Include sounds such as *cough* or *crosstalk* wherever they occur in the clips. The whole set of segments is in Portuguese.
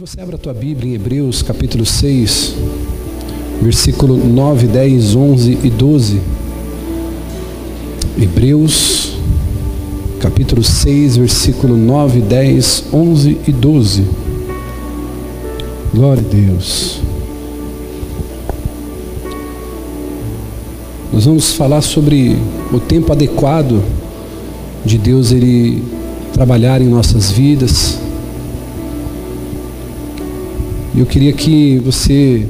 você abra a tua Bíblia em Hebreus capítulo 6, versículo 9, 10, 11 e 12. Hebreus capítulo 6, versículo 9, 10, 11 e 12. Glória a Deus. Nós vamos falar sobre o tempo adequado de Deus ele trabalhar em nossas vidas. Eu queria que você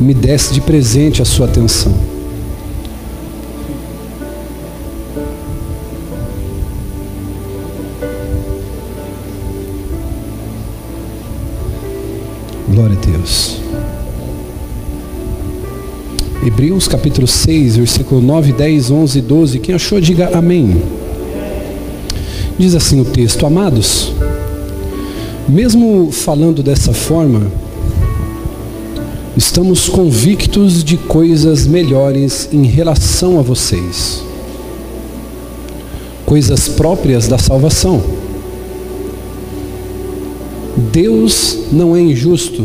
me desse de presente a sua atenção. Glória a Deus. Hebreus capítulo 6, versículo 9, 10, 11 e 12. Quem achou, diga amém. Diz assim o texto: Amados, mesmo falando dessa forma, estamos convictos de coisas melhores em relação a vocês, coisas próprias da salvação. Deus não é injusto.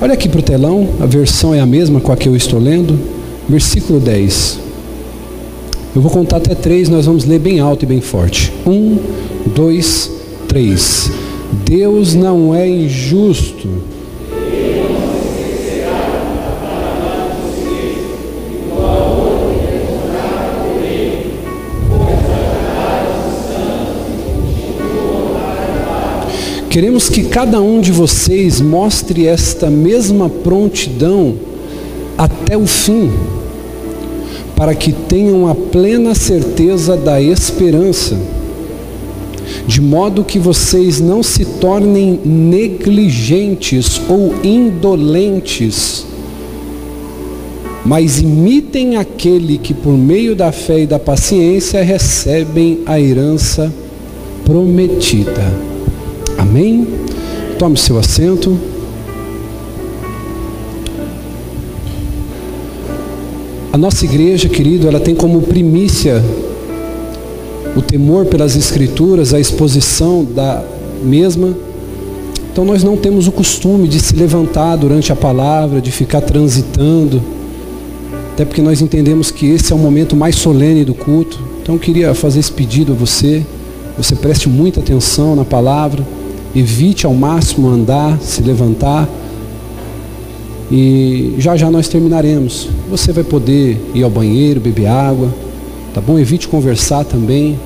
Olha aqui para o telão, a versão é a mesma com a que eu estou lendo. Versículo 10. Eu vou contar até três, nós vamos ler bem alto e bem forte. Um, dois, três. Deus não é injusto. Queremos que cada um de vocês mostre esta mesma prontidão até o fim para que tenham a plena certeza da esperança, de modo que vocês não se tornem negligentes ou indolentes, mas imitem aquele que, por meio da fé e da paciência, recebem a herança prometida. Amém? Tome seu assento. A nossa igreja, querido, ela tem como primícia o temor pelas escrituras, a exposição da mesma. Então nós não temos o costume de se levantar durante a palavra, de ficar transitando, até porque nós entendemos que esse é o momento mais solene do culto. Então eu queria fazer esse pedido a você, você preste muita atenção na palavra, evite ao máximo andar, se levantar e já já nós terminaremos. Você vai poder ir ao banheiro, beber água, tá bom? Evite conversar também.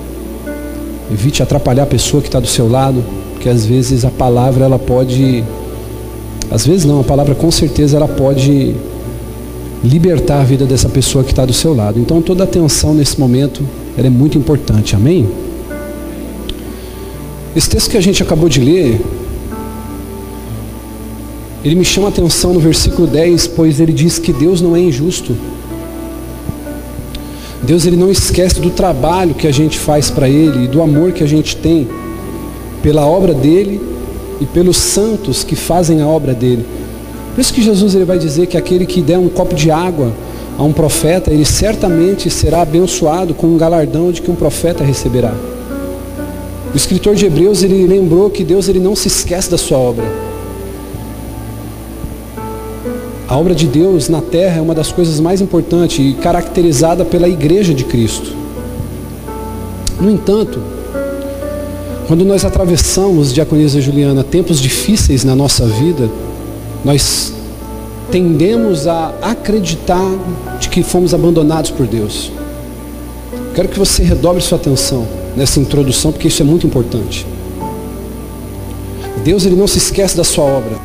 Evite atrapalhar a pessoa que está do seu lado, porque às vezes a palavra ela pode, às vezes não, a palavra com certeza ela pode libertar a vida dessa pessoa que está do seu lado. Então toda atenção nesse momento ela é muito importante. Amém? Esse texto que a gente acabou de ler, ele me chama a atenção no versículo 10, pois ele diz que Deus não é injusto. Deus ele não esquece do trabalho que a gente faz para ele e do amor que a gente tem pela obra dele e pelos santos que fazem a obra dele. Por isso que Jesus ele vai dizer que aquele que der um copo de água a um profeta, ele certamente será abençoado com um galardão de que um profeta receberá. O escritor de Hebreus ele lembrou que Deus ele não se esquece da sua obra. A obra de Deus na terra é uma das coisas mais importantes e caracterizada pela igreja de Cristo. No entanto, quando nós atravessamos, Diaconisa Juliana, tempos difíceis na nossa vida, nós tendemos a acreditar de que fomos abandonados por Deus. Quero que você redobre sua atenção nessa introdução, porque isso é muito importante. Deus ele não se esquece da sua obra.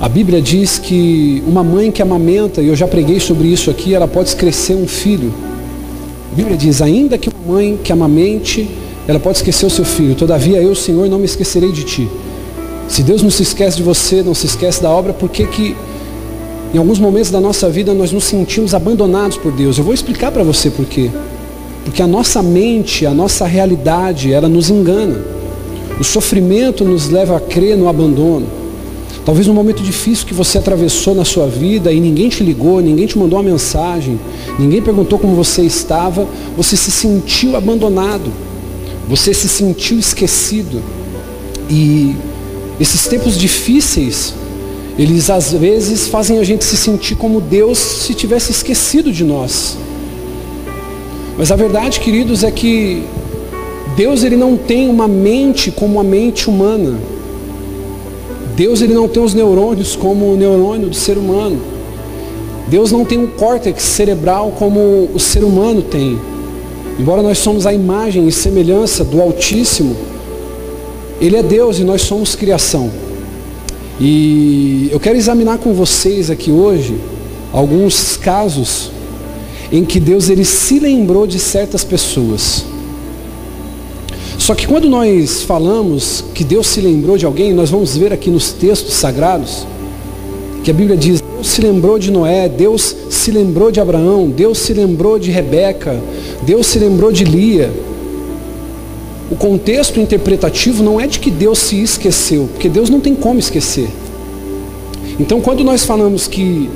A Bíblia diz que uma mãe que amamenta, e eu já preguei sobre isso aqui, ela pode crescer um filho. A Bíblia diz, ainda que uma mãe que amamente, ela pode esquecer o seu filho. Todavia eu, Senhor, não me esquecerei de ti. Se Deus não se esquece de você, não se esquece da obra, por que que em alguns momentos da nossa vida nós nos sentimos abandonados por Deus? Eu vou explicar para você por quê. Porque a nossa mente, a nossa realidade, ela nos engana. O sofrimento nos leva a crer no abandono. Talvez um momento difícil que você atravessou na sua vida e ninguém te ligou, ninguém te mandou uma mensagem, ninguém perguntou como você estava, você se sentiu abandonado, você se sentiu esquecido. E Esses tempos difíceis, eles às vezes fazem a gente se sentir como Deus se tivesse esquecido de nós. Mas a verdade, queridos, é que Deus ele não tem uma mente como a mente humana. Deus ele não tem os neurônios como o neurônio do ser humano. Deus não tem um córtex cerebral como o ser humano tem. Embora nós somos a imagem e semelhança do Altíssimo, Ele é Deus e nós somos criação. E eu quero examinar com vocês aqui hoje alguns casos em que Deus ele se lembrou de certas pessoas. Só que quando nós falamos que Deus se lembrou de alguém, nós vamos ver aqui nos textos sagrados que a Bíblia diz: Deus se lembrou de Noé, Deus se lembrou de Abraão, Deus se lembrou de Rebeca, Deus se lembrou de Lia. O contexto interpretativo não é de que Deus se esqueceu, porque Deus não tem como esquecer. Então, quando nós falamos que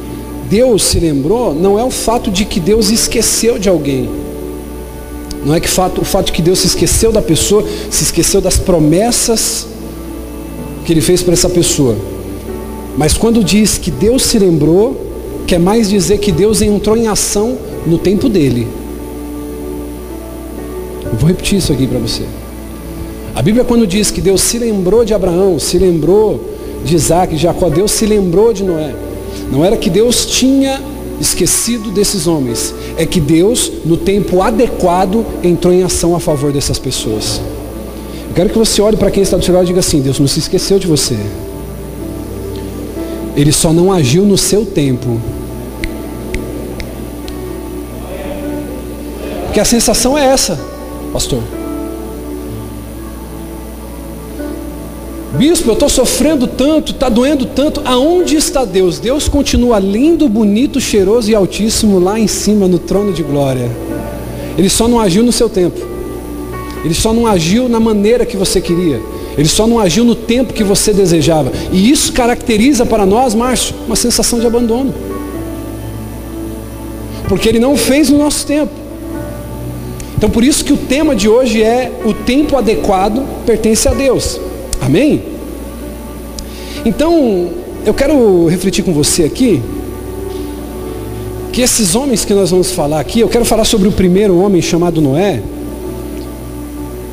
Deus se lembrou, não é o fato de que Deus esqueceu de alguém. Não é que fato, o fato de que Deus se esqueceu da pessoa, se esqueceu das promessas que Ele fez para essa pessoa. Mas quando diz que Deus se lembrou, quer mais dizer que Deus entrou em ação no tempo dele. Eu vou repetir isso aqui para você. A Bíblia quando diz que Deus se lembrou de Abraão, se lembrou de Isaac, de Jacó, Deus se lembrou de Noé. Não era que Deus tinha esquecido desses homens, é que Deus, no tempo adequado, entrou em ação a favor dessas pessoas. Eu quero que você olhe para quem está do seu lado e diga assim: Deus não se esqueceu de você. Ele só não agiu no seu tempo. Porque a sensação é essa, pastor. Bispo, eu estou sofrendo tanto, está doendo tanto. Aonde está Deus? Deus continua lindo, bonito, cheiroso e altíssimo lá em cima no trono de glória. Ele só não agiu no seu tempo. Ele só não agiu na maneira que você queria. Ele só não agiu no tempo que você desejava. E isso caracteriza para nós, Márcio, uma sensação de abandono. Porque ele não fez no nosso tempo. Então por isso que o tema de hoje é o tempo adequado pertence a Deus. Amém? Então, eu quero refletir com você aqui que esses homens que nós vamos falar aqui, eu quero falar sobre o primeiro homem chamado Noé,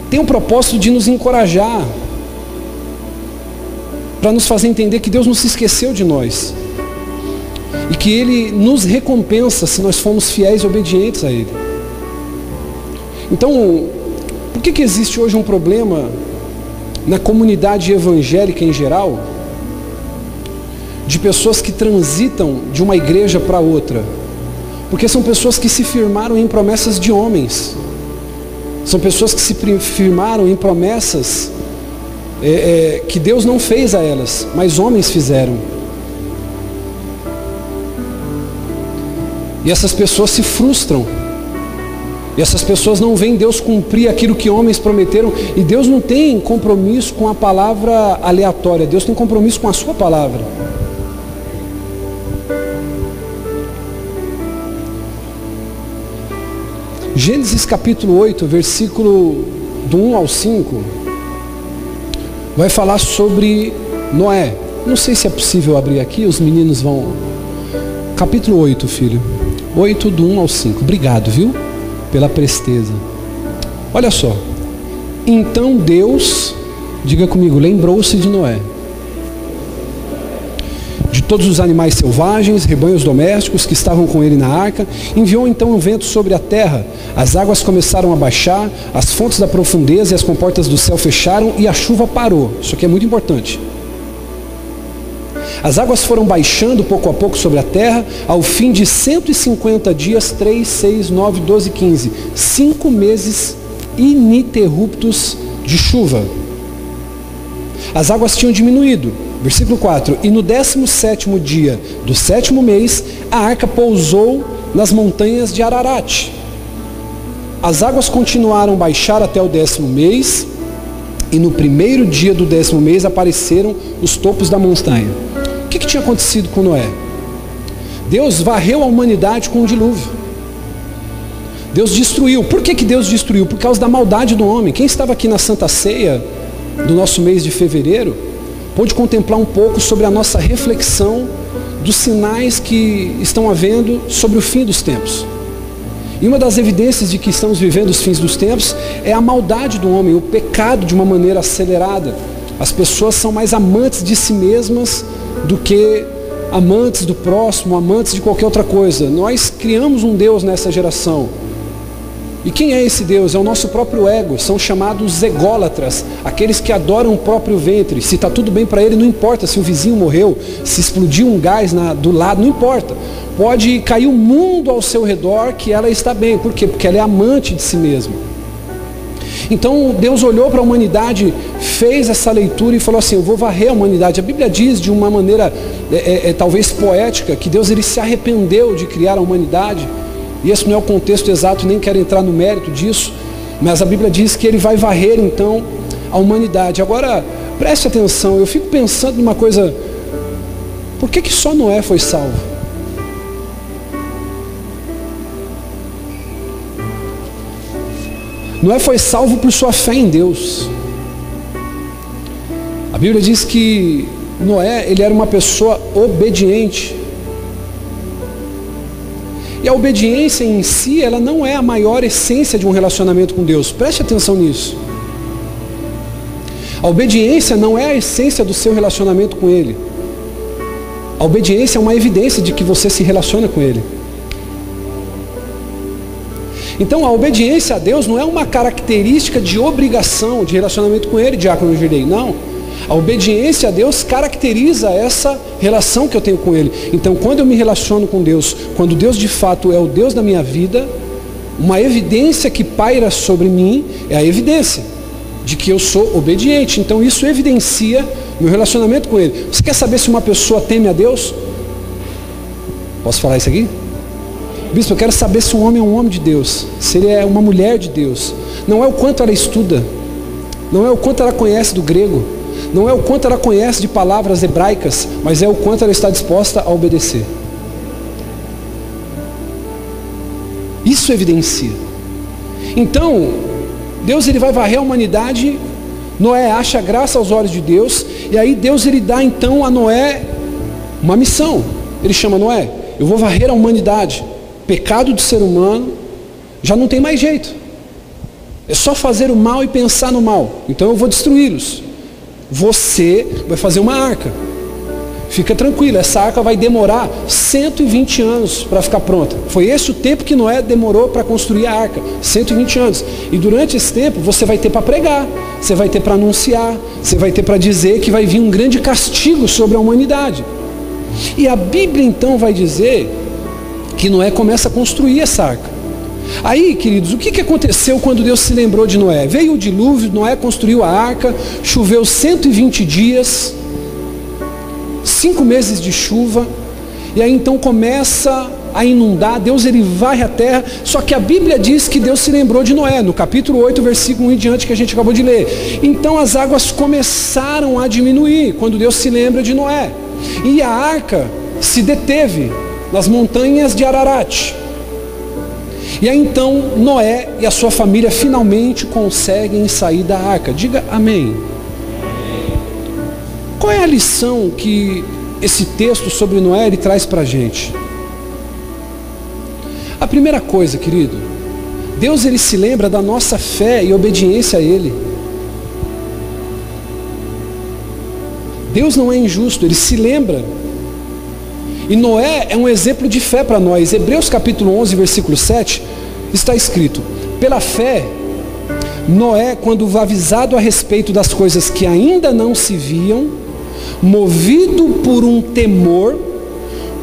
tem o propósito de nos encorajar, para nos fazer entender que Deus não se esqueceu de nós e que Ele nos recompensa se nós formos fiéis e obedientes a Ele. Então, por que, que existe hoje um problema na comunidade evangélica em geral, de pessoas que transitam de uma igreja para outra, porque são pessoas que se firmaram em promessas de homens, são pessoas que se firmaram em promessas é, é, que Deus não fez a elas, mas homens fizeram. E essas pessoas se frustram e essas pessoas não veem Deus cumprir aquilo que homens prometeram. E Deus não tem compromisso com a palavra aleatória. Deus tem compromisso com a sua palavra. Gênesis capítulo 8, versículo do 1 ao 5, vai falar sobre Noé. Não sei se é possível abrir aqui, os meninos vão. Capítulo 8, filho. 8 do 1 ao 5. Obrigado, viu? Pela presteza. Olha só. Então Deus, diga comigo, lembrou-se de Noé. De todos os animais selvagens, rebanhos domésticos que estavam com ele na arca, enviou então um vento sobre a terra. As águas começaram a baixar, as fontes da profundeza e as comportas do céu fecharam e a chuva parou. Isso aqui é muito importante. As águas foram baixando pouco a pouco sobre a terra, ao fim de 150 dias, 3, 6, 9, 12, 15. Cinco meses ininterruptos de chuva. As águas tinham diminuído. Versículo 4. E no 17 dia do sétimo mês, a arca pousou nas montanhas de Ararat. As águas continuaram baixar até o décimo mês, e no primeiro dia do décimo mês apareceram os topos da montanha que, que tinha acontecido com Noé? Deus varreu a humanidade com um dilúvio. Deus destruiu. Por que, que Deus destruiu? Por causa da maldade do homem. Quem estava aqui na Santa Ceia do nosso mês de fevereiro, pôde contemplar um pouco sobre a nossa reflexão dos sinais que estão havendo sobre o fim dos tempos. E uma das evidências de que estamos vivendo os fins dos tempos é a maldade do homem, o pecado de uma maneira acelerada. As pessoas são mais amantes de si mesmas do que amantes do próximo, amantes de qualquer outra coisa. Nós criamos um Deus nessa geração e quem é esse Deus? É o nosso próprio ego. São chamados ególatras, aqueles que adoram o próprio ventre. Se está tudo bem para ele, não importa se o vizinho morreu, se explodiu um gás na, do lado, não importa. Pode cair o mundo ao seu redor que ela está bem. Por quê? Porque ela é amante de si mesma. Então Deus olhou para a humanidade, fez essa leitura e falou assim: Eu vou varrer a humanidade. A Bíblia diz de uma maneira é, é, é, talvez poética que Deus ele se arrependeu de criar a humanidade e esse não é o contexto exato, nem quero entrar no mérito disso, mas a Bíblia diz que ele vai varrer então a humanidade. Agora, preste atenção, eu fico pensando numa coisa, por que, que só Noé foi salvo? Noé foi salvo por sua fé em Deus. A Bíblia diz que Noé, ele era uma pessoa obediente. E a obediência em si, ela não é a maior essência de um relacionamento com Deus. Preste atenção nisso. A obediência não é a essência do seu relacionamento com Ele. A obediência é uma evidência de que você se relaciona com Ele. Então a obediência a Deus não é uma característica de obrigação de relacionamento com Ele, diácono Girei. Não. A obediência a Deus caracteriza essa relação que eu tenho com Ele. Então, quando eu me relaciono com Deus, quando Deus de fato é o Deus da minha vida, uma evidência que paira sobre mim é a evidência de que eu sou obediente. Então, isso evidencia meu relacionamento com Ele. Você quer saber se uma pessoa teme a Deus? Posso falar isso aqui? Bispo, eu quero saber se um homem é um homem de Deus, se ele é uma mulher de Deus. Não é o quanto ela estuda, não é o quanto ela conhece do grego, não é o quanto ela conhece de palavras hebraicas, mas é o quanto ela está disposta a obedecer. Isso evidencia. Então, Deus ele vai varrer a humanidade, Noé acha graça aos olhos de Deus, e aí Deus ele dá então a Noé uma missão. Ele chama Noé, eu vou varrer a humanidade. Pecado do ser humano já não tem mais jeito. É só fazer o mal e pensar no mal. Então eu vou destruí-los. Você vai fazer uma arca. Fica tranquilo, essa arca vai demorar 120 anos para ficar pronta. Foi esse o tempo que Noé demorou para construir a arca, 120 anos. E durante esse tempo você vai ter para pregar, você vai ter para anunciar, você vai ter para dizer que vai vir um grande castigo sobre a humanidade. E a Bíblia então vai dizer que Noé começa a construir essa arca. Aí, queridos, o que, que aconteceu quando Deus se lembrou de Noé? Veio o dilúvio, Noé construiu a arca, choveu 120 dias, cinco meses de chuva, e aí então começa a inundar, Deus ele varre a terra, só que a Bíblia diz que Deus se lembrou de Noé, no capítulo 8, versículo 1 em diante que a gente acabou de ler. Então as águas começaram a diminuir quando Deus se lembra de Noé. E a arca se deteve nas montanhas de Ararat. E aí então Noé e a sua família finalmente conseguem sair da arca. Diga amém. Qual é a lição que esse texto sobre Noé ele traz para a gente? A primeira coisa, querido, Deus ele se lembra da nossa fé e obediência a Ele. Deus não é injusto, Ele se lembra. E Noé é um exemplo de fé para nós. Hebreus capítulo 11, versículo 7, está escrito: Pela fé, Noé, quando avisado a respeito das coisas que ainda não se viam, movido por um temor,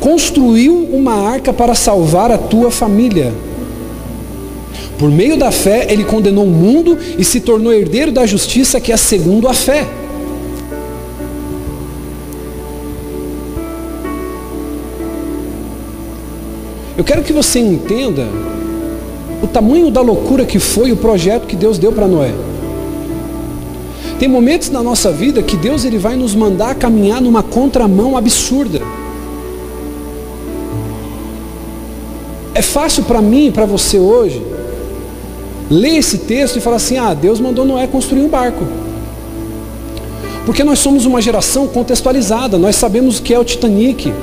construiu uma arca para salvar a tua família. Por meio da fé, ele condenou o mundo e se tornou herdeiro da justiça que é segundo a fé. Eu quero que você entenda o tamanho da loucura que foi o projeto que Deus deu para Noé. Tem momentos na nossa vida que Deus ele vai nos mandar caminhar numa contramão absurda. É fácil para mim e para você hoje ler esse texto e falar assim: ah, Deus mandou Noé construir um barco. Porque nós somos uma geração contextualizada, nós sabemos o que é o Titanic,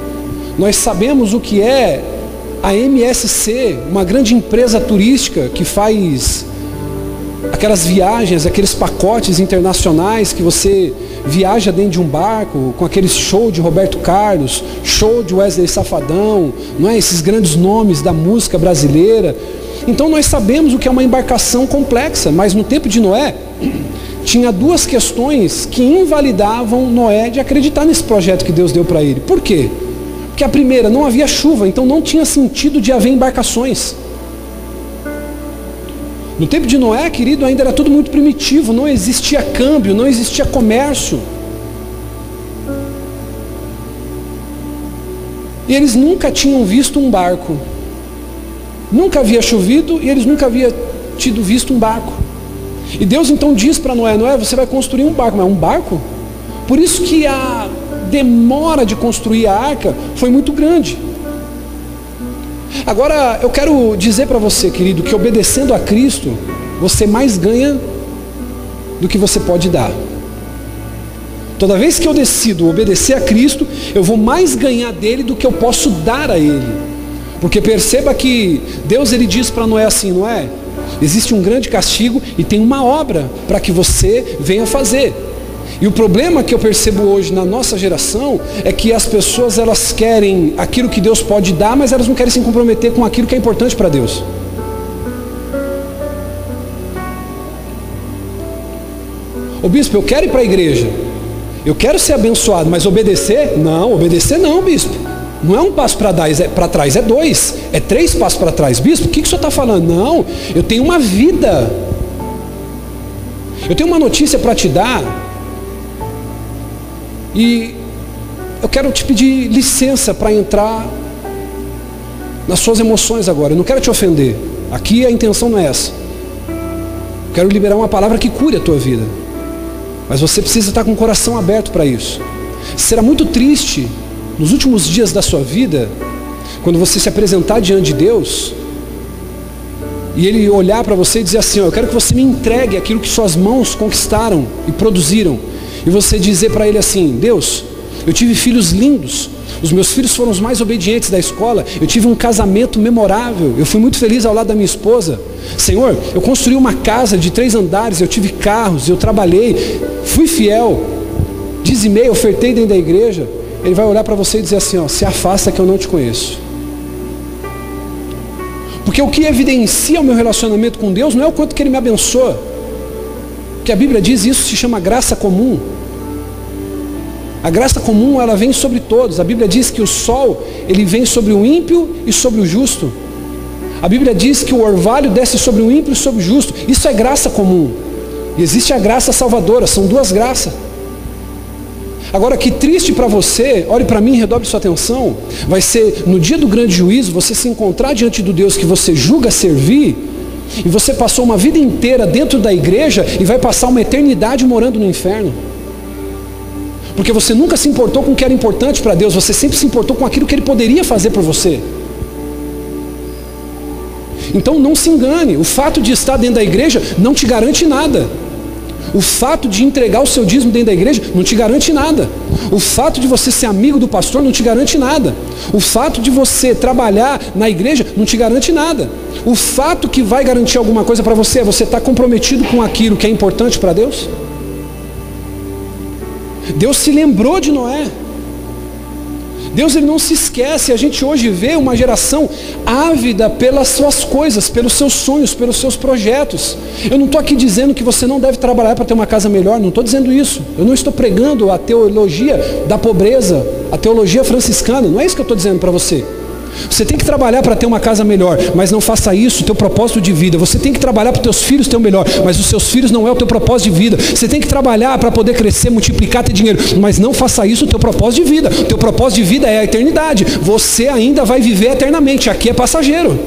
nós sabemos o que é a MSC, uma grande empresa turística que faz aquelas viagens, aqueles pacotes internacionais que você viaja dentro de um barco, com aqueles show de Roberto Carlos, show de Wesley Safadão, não é? esses grandes nomes da música brasileira. Então nós sabemos o que é uma embarcação complexa, mas no tempo de Noé *clears throat* tinha duas questões que invalidavam Noé de acreditar nesse projeto que Deus deu para ele. Por quê? Porque a primeira, não havia chuva, então não tinha sentido de haver embarcações. No tempo de Noé, querido, ainda era tudo muito primitivo, não existia câmbio, não existia comércio. E eles nunca tinham visto um barco. Nunca havia chovido e eles nunca haviam tido visto um barco. E Deus então diz para Noé: Noé, você vai construir um barco. Mas um barco? Por isso que a demora de construir a arca foi muito grande. Agora, eu quero dizer para você, querido, que obedecendo a Cristo, você mais ganha do que você pode dar. Toda vez que eu decido obedecer a Cristo, eu vou mais ganhar dele do que eu posso dar a ele. Porque perceba que Deus ele diz para Noé assim, não é? Existe um grande castigo e tem uma obra para que você venha fazer. E o problema que eu percebo hoje na nossa geração é que as pessoas elas querem aquilo que Deus pode dar, mas elas não querem se comprometer com aquilo que é importante para Deus. Ô bispo, eu quero ir para a igreja. Eu quero ser abençoado, mas obedecer? Não, obedecer não, bispo. Não é um passo para é, trás, é dois, é três passos para trás. Bispo, o que, que o senhor está falando? Não, eu tenho uma vida. Eu tenho uma notícia para te dar e eu quero te pedir licença para entrar nas suas emoções agora. Eu não quero te ofender. Aqui a intenção não é essa. Eu quero liberar uma palavra que cure a tua vida. Mas você precisa estar com o coração aberto para isso. Será muito triste nos últimos dias da sua vida, quando você se apresentar diante de Deus, e Ele olhar para você e dizer assim: Eu quero que você me entregue aquilo que suas mãos conquistaram e produziram e você dizer para ele assim: Deus, eu tive filhos lindos, os meus filhos foram os mais obedientes da escola, eu tive um casamento memorável, eu fui muito feliz ao lado da minha esposa. Senhor, eu construí uma casa de três andares, eu tive carros, eu trabalhei, fui fiel, dizimei, ofertei dentro da igreja. Ele vai olhar para você e dizer assim: ó, se afasta que eu não te conheço. Porque o que evidencia o meu relacionamento com Deus não é o quanto que Ele me abençoa, que a Bíblia diz, isso se chama graça comum. A graça comum ela vem sobre todos. A Bíblia diz que o sol ele vem sobre o ímpio e sobre o justo. A Bíblia diz que o orvalho desce sobre o ímpio e sobre o justo. Isso é graça comum. E existe a graça salvadora, são duas graças. Agora que triste para você, olhe para mim, redobre sua atenção, vai ser no dia do grande juízo você se encontrar diante do Deus que você julga servir e você passou uma vida inteira dentro da igreja e vai passar uma eternidade morando no inferno. Porque você nunca se importou com o que era importante para Deus, você sempre se importou com aquilo que Ele poderia fazer por você. Então não se engane, o fato de estar dentro da igreja não te garante nada. O fato de entregar o seu dízimo dentro da igreja não te garante nada. O fato de você ser amigo do pastor não te garante nada. O fato de você trabalhar na igreja não te garante nada. O fato que vai garantir alguma coisa para você é você estar tá comprometido com aquilo que é importante para Deus. Deus se lembrou de Noé. Deus ele não se esquece. A gente hoje vê uma geração ávida pelas suas coisas, pelos seus sonhos, pelos seus projetos. Eu não estou aqui dizendo que você não deve trabalhar para ter uma casa melhor, não estou dizendo isso. Eu não estou pregando a teologia da pobreza, a teologia franciscana, não é isso que eu estou dizendo para você. Você tem que trabalhar para ter uma casa melhor, mas não faça isso, teu propósito de vida. Você tem que trabalhar para os teus filhos ter o melhor, mas os seus filhos não é o teu propósito de vida. Você tem que trabalhar para poder crescer, multiplicar, ter dinheiro, mas não faça isso o teu propósito de vida. O teu propósito de vida é a eternidade. Você ainda vai viver eternamente. Aqui é passageiro.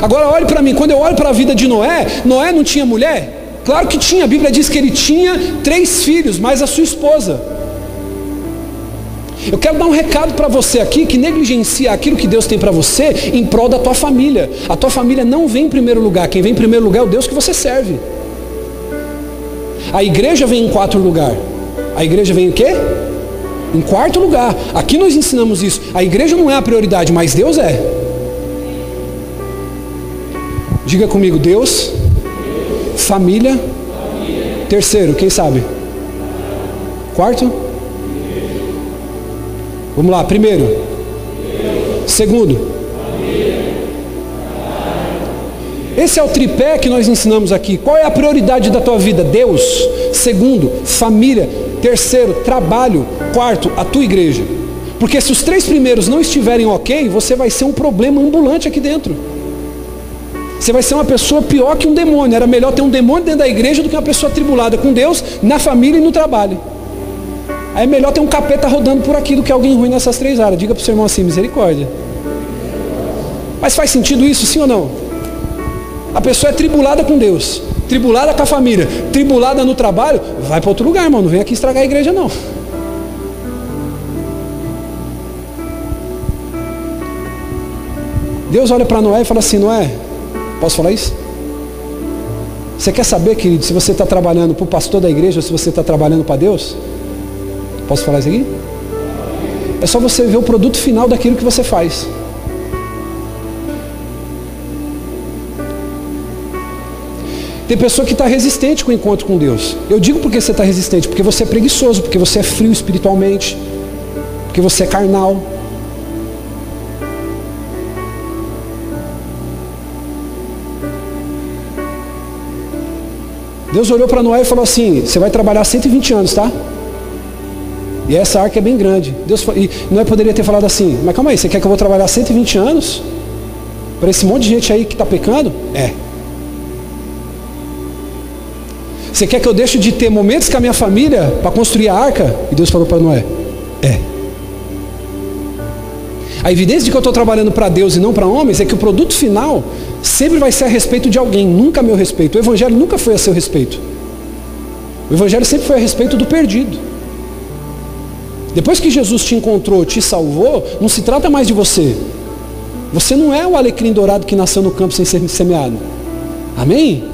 Agora olhe para mim, quando eu olho para a vida de Noé, Noé não tinha mulher? Claro que tinha, a Bíblia diz que ele tinha três filhos, mais a sua esposa. Eu quero dar um recado para você aqui que negligencia aquilo que Deus tem para você em prol da tua família. A tua família não vem em primeiro lugar, quem vem em primeiro lugar é o Deus que você serve. A igreja vem em quarto lugar. A igreja vem o quê? Em quarto lugar. Aqui nós ensinamos isso. A igreja não é a prioridade, mas Deus é. Diga comigo, Deus, família, terceiro, quem sabe? Quarto? Vamos lá, primeiro. Segundo. Esse é o tripé que nós ensinamos aqui. Qual é a prioridade da tua vida? Deus. Segundo, família. Terceiro, trabalho. Quarto, a tua igreja. Porque se os três primeiros não estiverem ok, você vai ser um problema ambulante aqui dentro. Você vai ser uma pessoa pior que um demônio. Era melhor ter um demônio dentro da igreja do que uma pessoa tribulada com Deus, na família e no trabalho. É melhor ter um capeta rodando por aqui do que alguém ruim nessas três áreas. Diga para o seu irmão assim, misericórdia. Mas faz sentido isso, sim ou não? A pessoa é tribulada com Deus, tribulada com a família, tribulada no trabalho, vai para outro lugar, irmão. Não vem aqui estragar a igreja, não. Deus olha para Noé e fala assim: Noé, posso falar isso? Você quer saber, querido, se você está trabalhando para o pastor da igreja ou se você está trabalhando para Deus? Posso falar isso aqui? É só você ver o produto final daquilo que você faz. Tem pessoa que está resistente com o encontro com Deus. Eu digo porque você está resistente, porque você é preguiçoso, porque você é frio espiritualmente, porque você é carnal. Deus olhou para Noé e falou assim: Você vai trabalhar 120 anos, tá? E essa arca é bem grande. Deus, e Noé poderia ter falado assim: Mas calma aí, você quer que eu vou trabalhar 120 anos? Para esse monte de gente aí que está pecando? É. Você quer que eu deixe de ter momentos com a minha família para construir a arca? E Deus falou para Noé: É. A evidência de que eu estou trabalhando para Deus e não para homens é que o produto final sempre vai ser a respeito de alguém, nunca a meu respeito. O Evangelho nunca foi a seu respeito. O Evangelho sempre foi a respeito do perdido. Depois que Jesus te encontrou, te salvou, não se trata mais de você. Você não é o alecrim dourado que nasceu no campo sem ser semeado. Amém?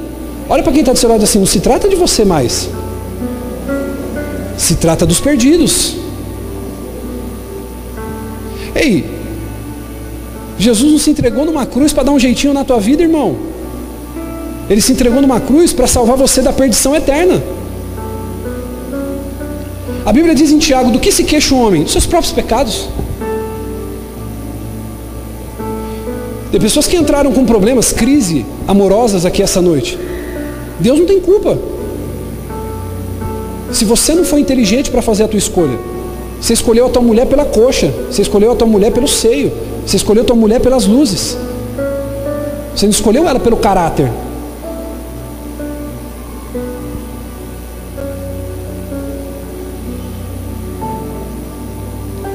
Olha para quem está do seu lado assim, não se trata de você mais. Se trata dos perdidos. Ei, Jesus não se entregou numa cruz para dar um jeitinho na tua vida, irmão. Ele se entregou numa cruz para salvar você da perdição eterna. A Bíblia diz em Tiago: do que se queixa o homem? Dos seus próprios pecados. Tem pessoas que entraram com problemas, crise amorosas aqui essa noite. Deus não tem culpa. Se você não foi inteligente para fazer a tua escolha, você escolheu a tua mulher pela coxa, você escolheu a tua mulher pelo seio, você escolheu a tua mulher pelas luzes. Você não escolheu ela pelo caráter.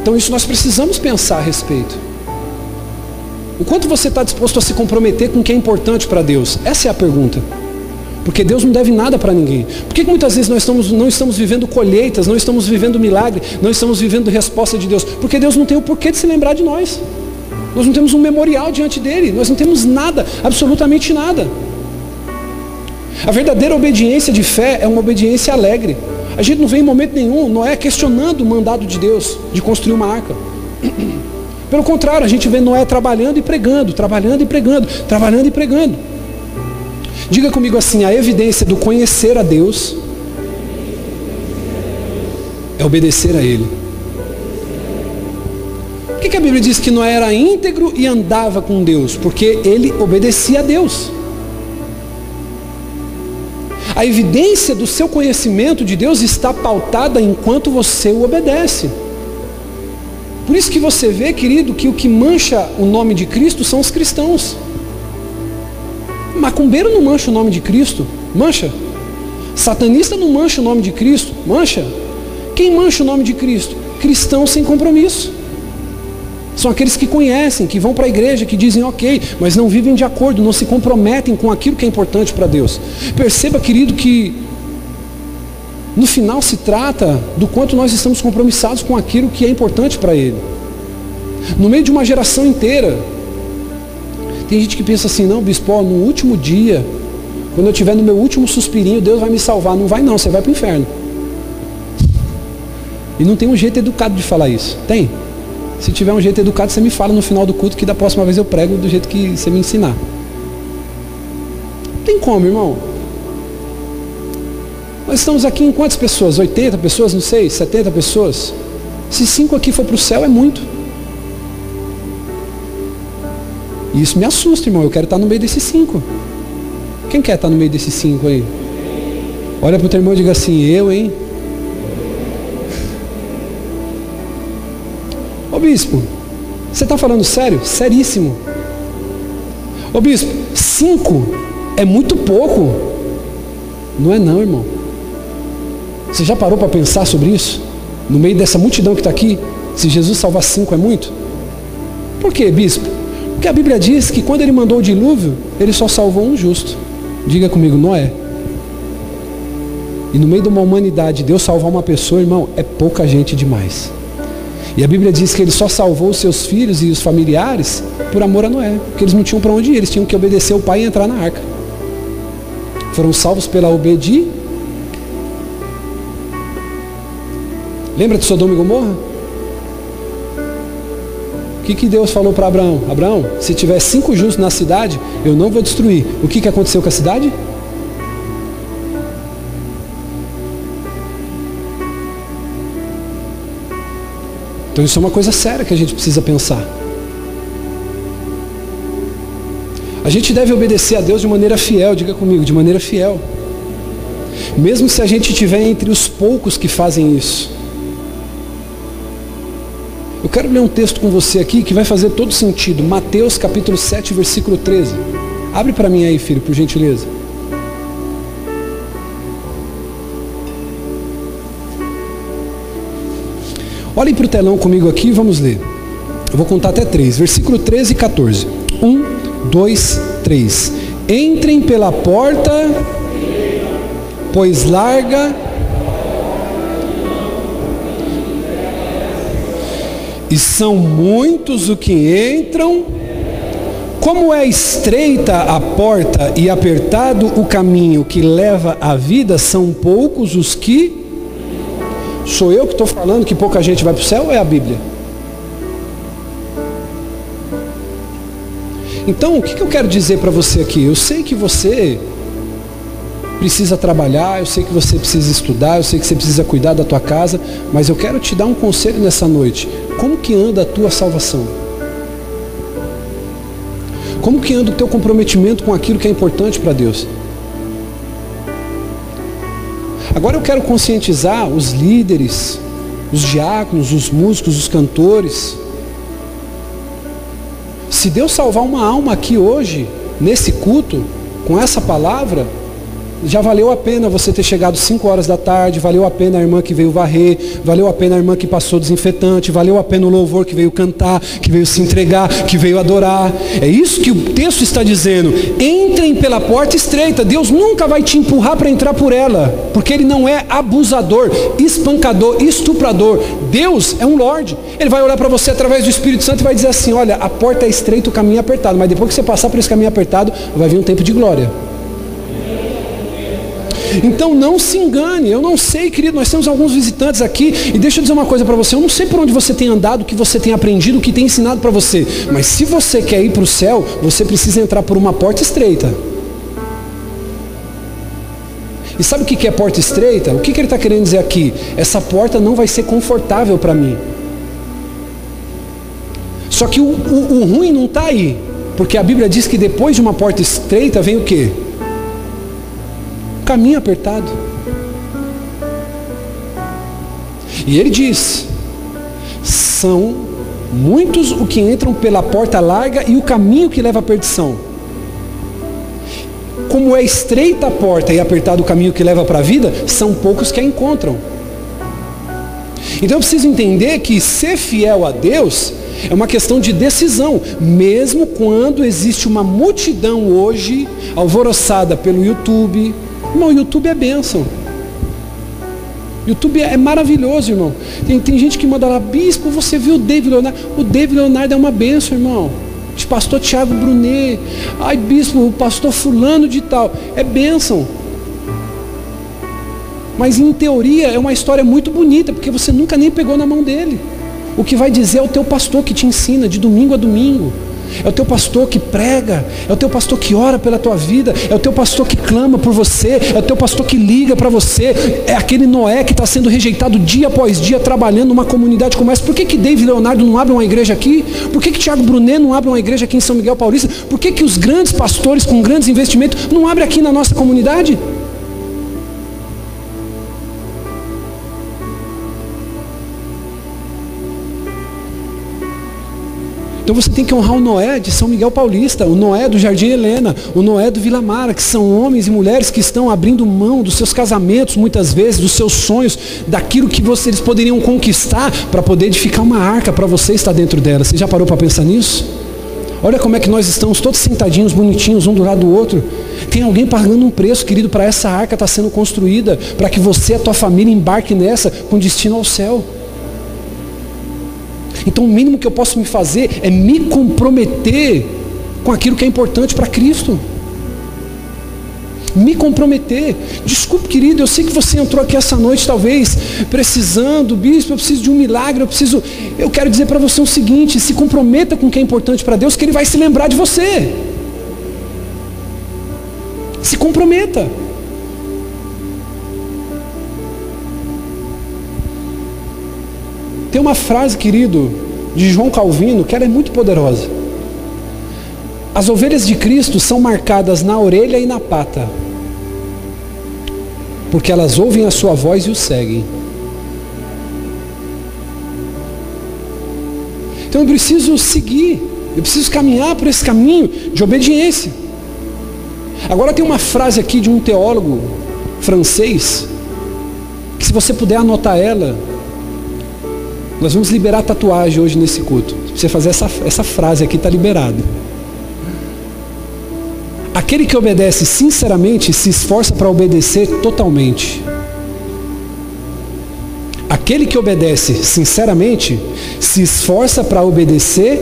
Então isso nós precisamos pensar a respeito. O quanto você está disposto a se comprometer com o que é importante para Deus? Essa é a pergunta. Porque Deus não deve nada para ninguém. Por que, muitas vezes nós estamos, não estamos vivendo colheitas, não estamos vivendo milagre, não estamos vivendo resposta de Deus? Porque Deus não tem o porquê de se lembrar de nós. Nós não temos um memorial diante dele, nós não temos nada, absolutamente nada. A verdadeira obediência de fé é uma obediência alegre. A gente não vê em momento nenhum Noé questionando o mandado de Deus de construir uma arca. *clears throat* Pelo contrário, a gente vê Noé trabalhando e pregando, trabalhando e pregando, trabalhando e pregando. Diga comigo assim: a evidência do conhecer a Deus é obedecer a Ele. Por que, que a Bíblia diz que Noé era íntegro e andava com Deus? Porque ele obedecia a Deus. A evidência do seu conhecimento de Deus está pautada enquanto você o obedece. Por isso que você vê, querido, que o que mancha o nome de Cristo são os cristãos. Macumbeiro não mancha o nome de Cristo, mancha. Satanista não mancha o nome de Cristo, mancha. Quem mancha o nome de Cristo? Cristãos sem compromisso. São aqueles que conhecem, que vão para a igreja, que dizem ok, mas não vivem de acordo, não se comprometem com aquilo que é importante para Deus. Perceba, querido, que no final se trata do quanto nós estamos compromissados com aquilo que é importante para Ele. No meio de uma geração inteira, tem gente que pensa assim, não, bispo, no último dia Quando eu estiver no meu último suspirinho, Deus vai me salvar. Não vai não, você vai para o inferno. E não tem um jeito educado de falar isso. Tem? Se tiver um jeito educado, você me fala no final do culto que da próxima vez eu prego do jeito que você me ensinar. Tem como, irmão? Nós estamos aqui em quantas pessoas? 80 pessoas? Não sei, 70 pessoas? Se cinco aqui for para o céu, é muito. E isso me assusta, irmão. Eu quero estar no meio desses cinco. Quem quer estar no meio desses cinco aí? Olha para o teu irmão e diga assim, eu, hein? Bispo, você está falando sério? Seríssimo. Ô bispo, cinco é muito pouco. Não é não, irmão. Você já parou para pensar sobre isso? No meio dessa multidão que está aqui, se Jesus salvar cinco é muito? Por quê, bispo? Porque a Bíblia diz que quando ele mandou o dilúvio, ele só salvou um justo. Diga comigo, Noé. E no meio de uma humanidade, Deus salvar uma pessoa, irmão, é pouca gente demais. E a Bíblia diz que ele só salvou os seus filhos e os familiares por amor a Noé, porque eles não tinham para onde ir, eles tinham que obedecer o pai e entrar na arca. Foram salvos pela obedi. Lembra de Sodoma e Gomorra? O que, que Deus falou para Abraão? Abraão, se tiver cinco justos na cidade, eu não vou destruir. O que, que aconteceu com a cidade? Então isso é uma coisa séria que a gente precisa pensar. A gente deve obedecer a Deus de maneira fiel, diga comigo, de maneira fiel. Mesmo se a gente estiver entre os poucos que fazem isso. Eu quero ler um texto com você aqui que vai fazer todo sentido. Mateus capítulo 7, versículo 13. Abre para mim aí, filho, por gentileza. Olhem para o telão comigo aqui vamos ler. Eu vou contar até três. Versículo 13 e 14. Um, dois, três. Entrem pela porta, pois larga. E são muitos os que entram. Como é estreita a porta e apertado o caminho que leva à vida, são poucos os que Sou eu que estou falando que pouca gente vai para o céu ou é a Bíblia? Então, o que, que eu quero dizer para você aqui? Eu sei que você precisa trabalhar, eu sei que você precisa estudar, eu sei que você precisa cuidar da tua casa, mas eu quero te dar um conselho nessa noite. Como que anda a tua salvação? Como que anda o teu comprometimento com aquilo que é importante para Deus? Agora eu quero conscientizar os líderes, os diáconos, os músicos, os cantores. Se Deus salvar uma alma aqui hoje, nesse culto, com essa palavra, já valeu a pena você ter chegado 5 horas da tarde, valeu a pena a irmã que veio varrer, valeu a pena a irmã que passou desinfetante, valeu a pena o louvor que veio cantar, que veio se entregar, que veio adorar. É isso que o texto está dizendo. Entrem pela porta estreita. Deus nunca vai te empurrar para entrar por ela, porque Ele não é abusador, espancador, estuprador. Deus é um Lorde. Ele vai olhar para você através do Espírito Santo e vai dizer assim: olha, a porta é estreita, o caminho é apertado, mas depois que você passar por esse caminho apertado, vai vir um tempo de glória. Então não se engane, eu não sei, querido, nós temos alguns visitantes aqui, e deixa eu dizer uma coisa para você, eu não sei por onde você tem andado, o que você tem aprendido, o que tem ensinado para você, mas se você quer ir para o céu, você precisa entrar por uma porta estreita. E sabe o que é porta estreita? O que ele está querendo dizer aqui? Essa porta não vai ser confortável para mim. Só que o, o, o ruim não está aí. Porque a Bíblia diz que depois de uma porta estreita vem o quê? Caminho apertado. E ele diz: são muitos o que entram pela porta larga e o caminho que leva à perdição. Como é estreita a porta e apertado o caminho que leva para a vida, são poucos que a encontram. Então eu preciso entender que ser fiel a Deus é uma questão de decisão, mesmo quando existe uma multidão hoje alvoroçada pelo YouTube, Irmão, YouTube é bênção. YouTube é maravilhoso, irmão. Tem, tem gente que manda lá, bispo, você viu o David Leonardo? O David Leonardo é uma bênção, irmão. De pastor Tiago Brunet. Ai, bispo, o pastor fulano de tal. É bênção. Mas em teoria é uma história muito bonita, porque você nunca nem pegou na mão dele. O que vai dizer é o teu pastor que te ensina de domingo a domingo. É o teu pastor que prega, é o teu pastor que ora pela tua vida, é o teu pastor que clama por você, é o teu pastor que liga para você, é aquele Noé que está sendo rejeitado dia após dia trabalhando numa comunidade como essa. Por que, que David Leonardo não abre uma igreja aqui? Por que, que Tiago Brunet não abre uma igreja aqui em São Miguel Paulista? Por que, que os grandes pastores com grandes investimentos não abrem aqui na nossa comunidade? Então você tem que honrar o Noé de São Miguel Paulista, o Noé do Jardim Helena, o Noé do Vila Mara, que são homens e mulheres que estão abrindo mão dos seus casamentos, muitas vezes, dos seus sonhos, daquilo que vocês poderiam conquistar para poder edificar uma arca para você estar dentro dela. Você já parou para pensar nisso? Olha como é que nós estamos todos sentadinhos, bonitinhos, um do lado do outro. Tem alguém pagando um preço, querido, para essa arca estar tá sendo construída, para que você e a tua família embarque nessa com destino ao céu. Então o mínimo que eu posso me fazer é me comprometer com aquilo que é importante para Cristo. Me comprometer. Desculpe, querido, eu sei que você entrou aqui essa noite, talvez, precisando, bispo, eu preciso de um milagre, eu preciso. Eu quero dizer para você o seguinte: se comprometa com o que é importante para Deus, que Ele vai se lembrar de você. Se comprometa. Tem uma frase, querido, de João Calvino, que ela é muito poderosa. As ovelhas de Cristo são marcadas na orelha e na pata, porque elas ouvem a sua voz e o seguem. Então eu preciso seguir, eu preciso caminhar por esse caminho de obediência. Agora tem uma frase aqui de um teólogo francês, que se você puder anotar ela, nós vamos liberar tatuagem hoje nesse culto. Você fazer essa, essa frase aqui, está liberado. Aquele que obedece sinceramente se esforça para obedecer totalmente. Aquele que obedece sinceramente se esforça para obedecer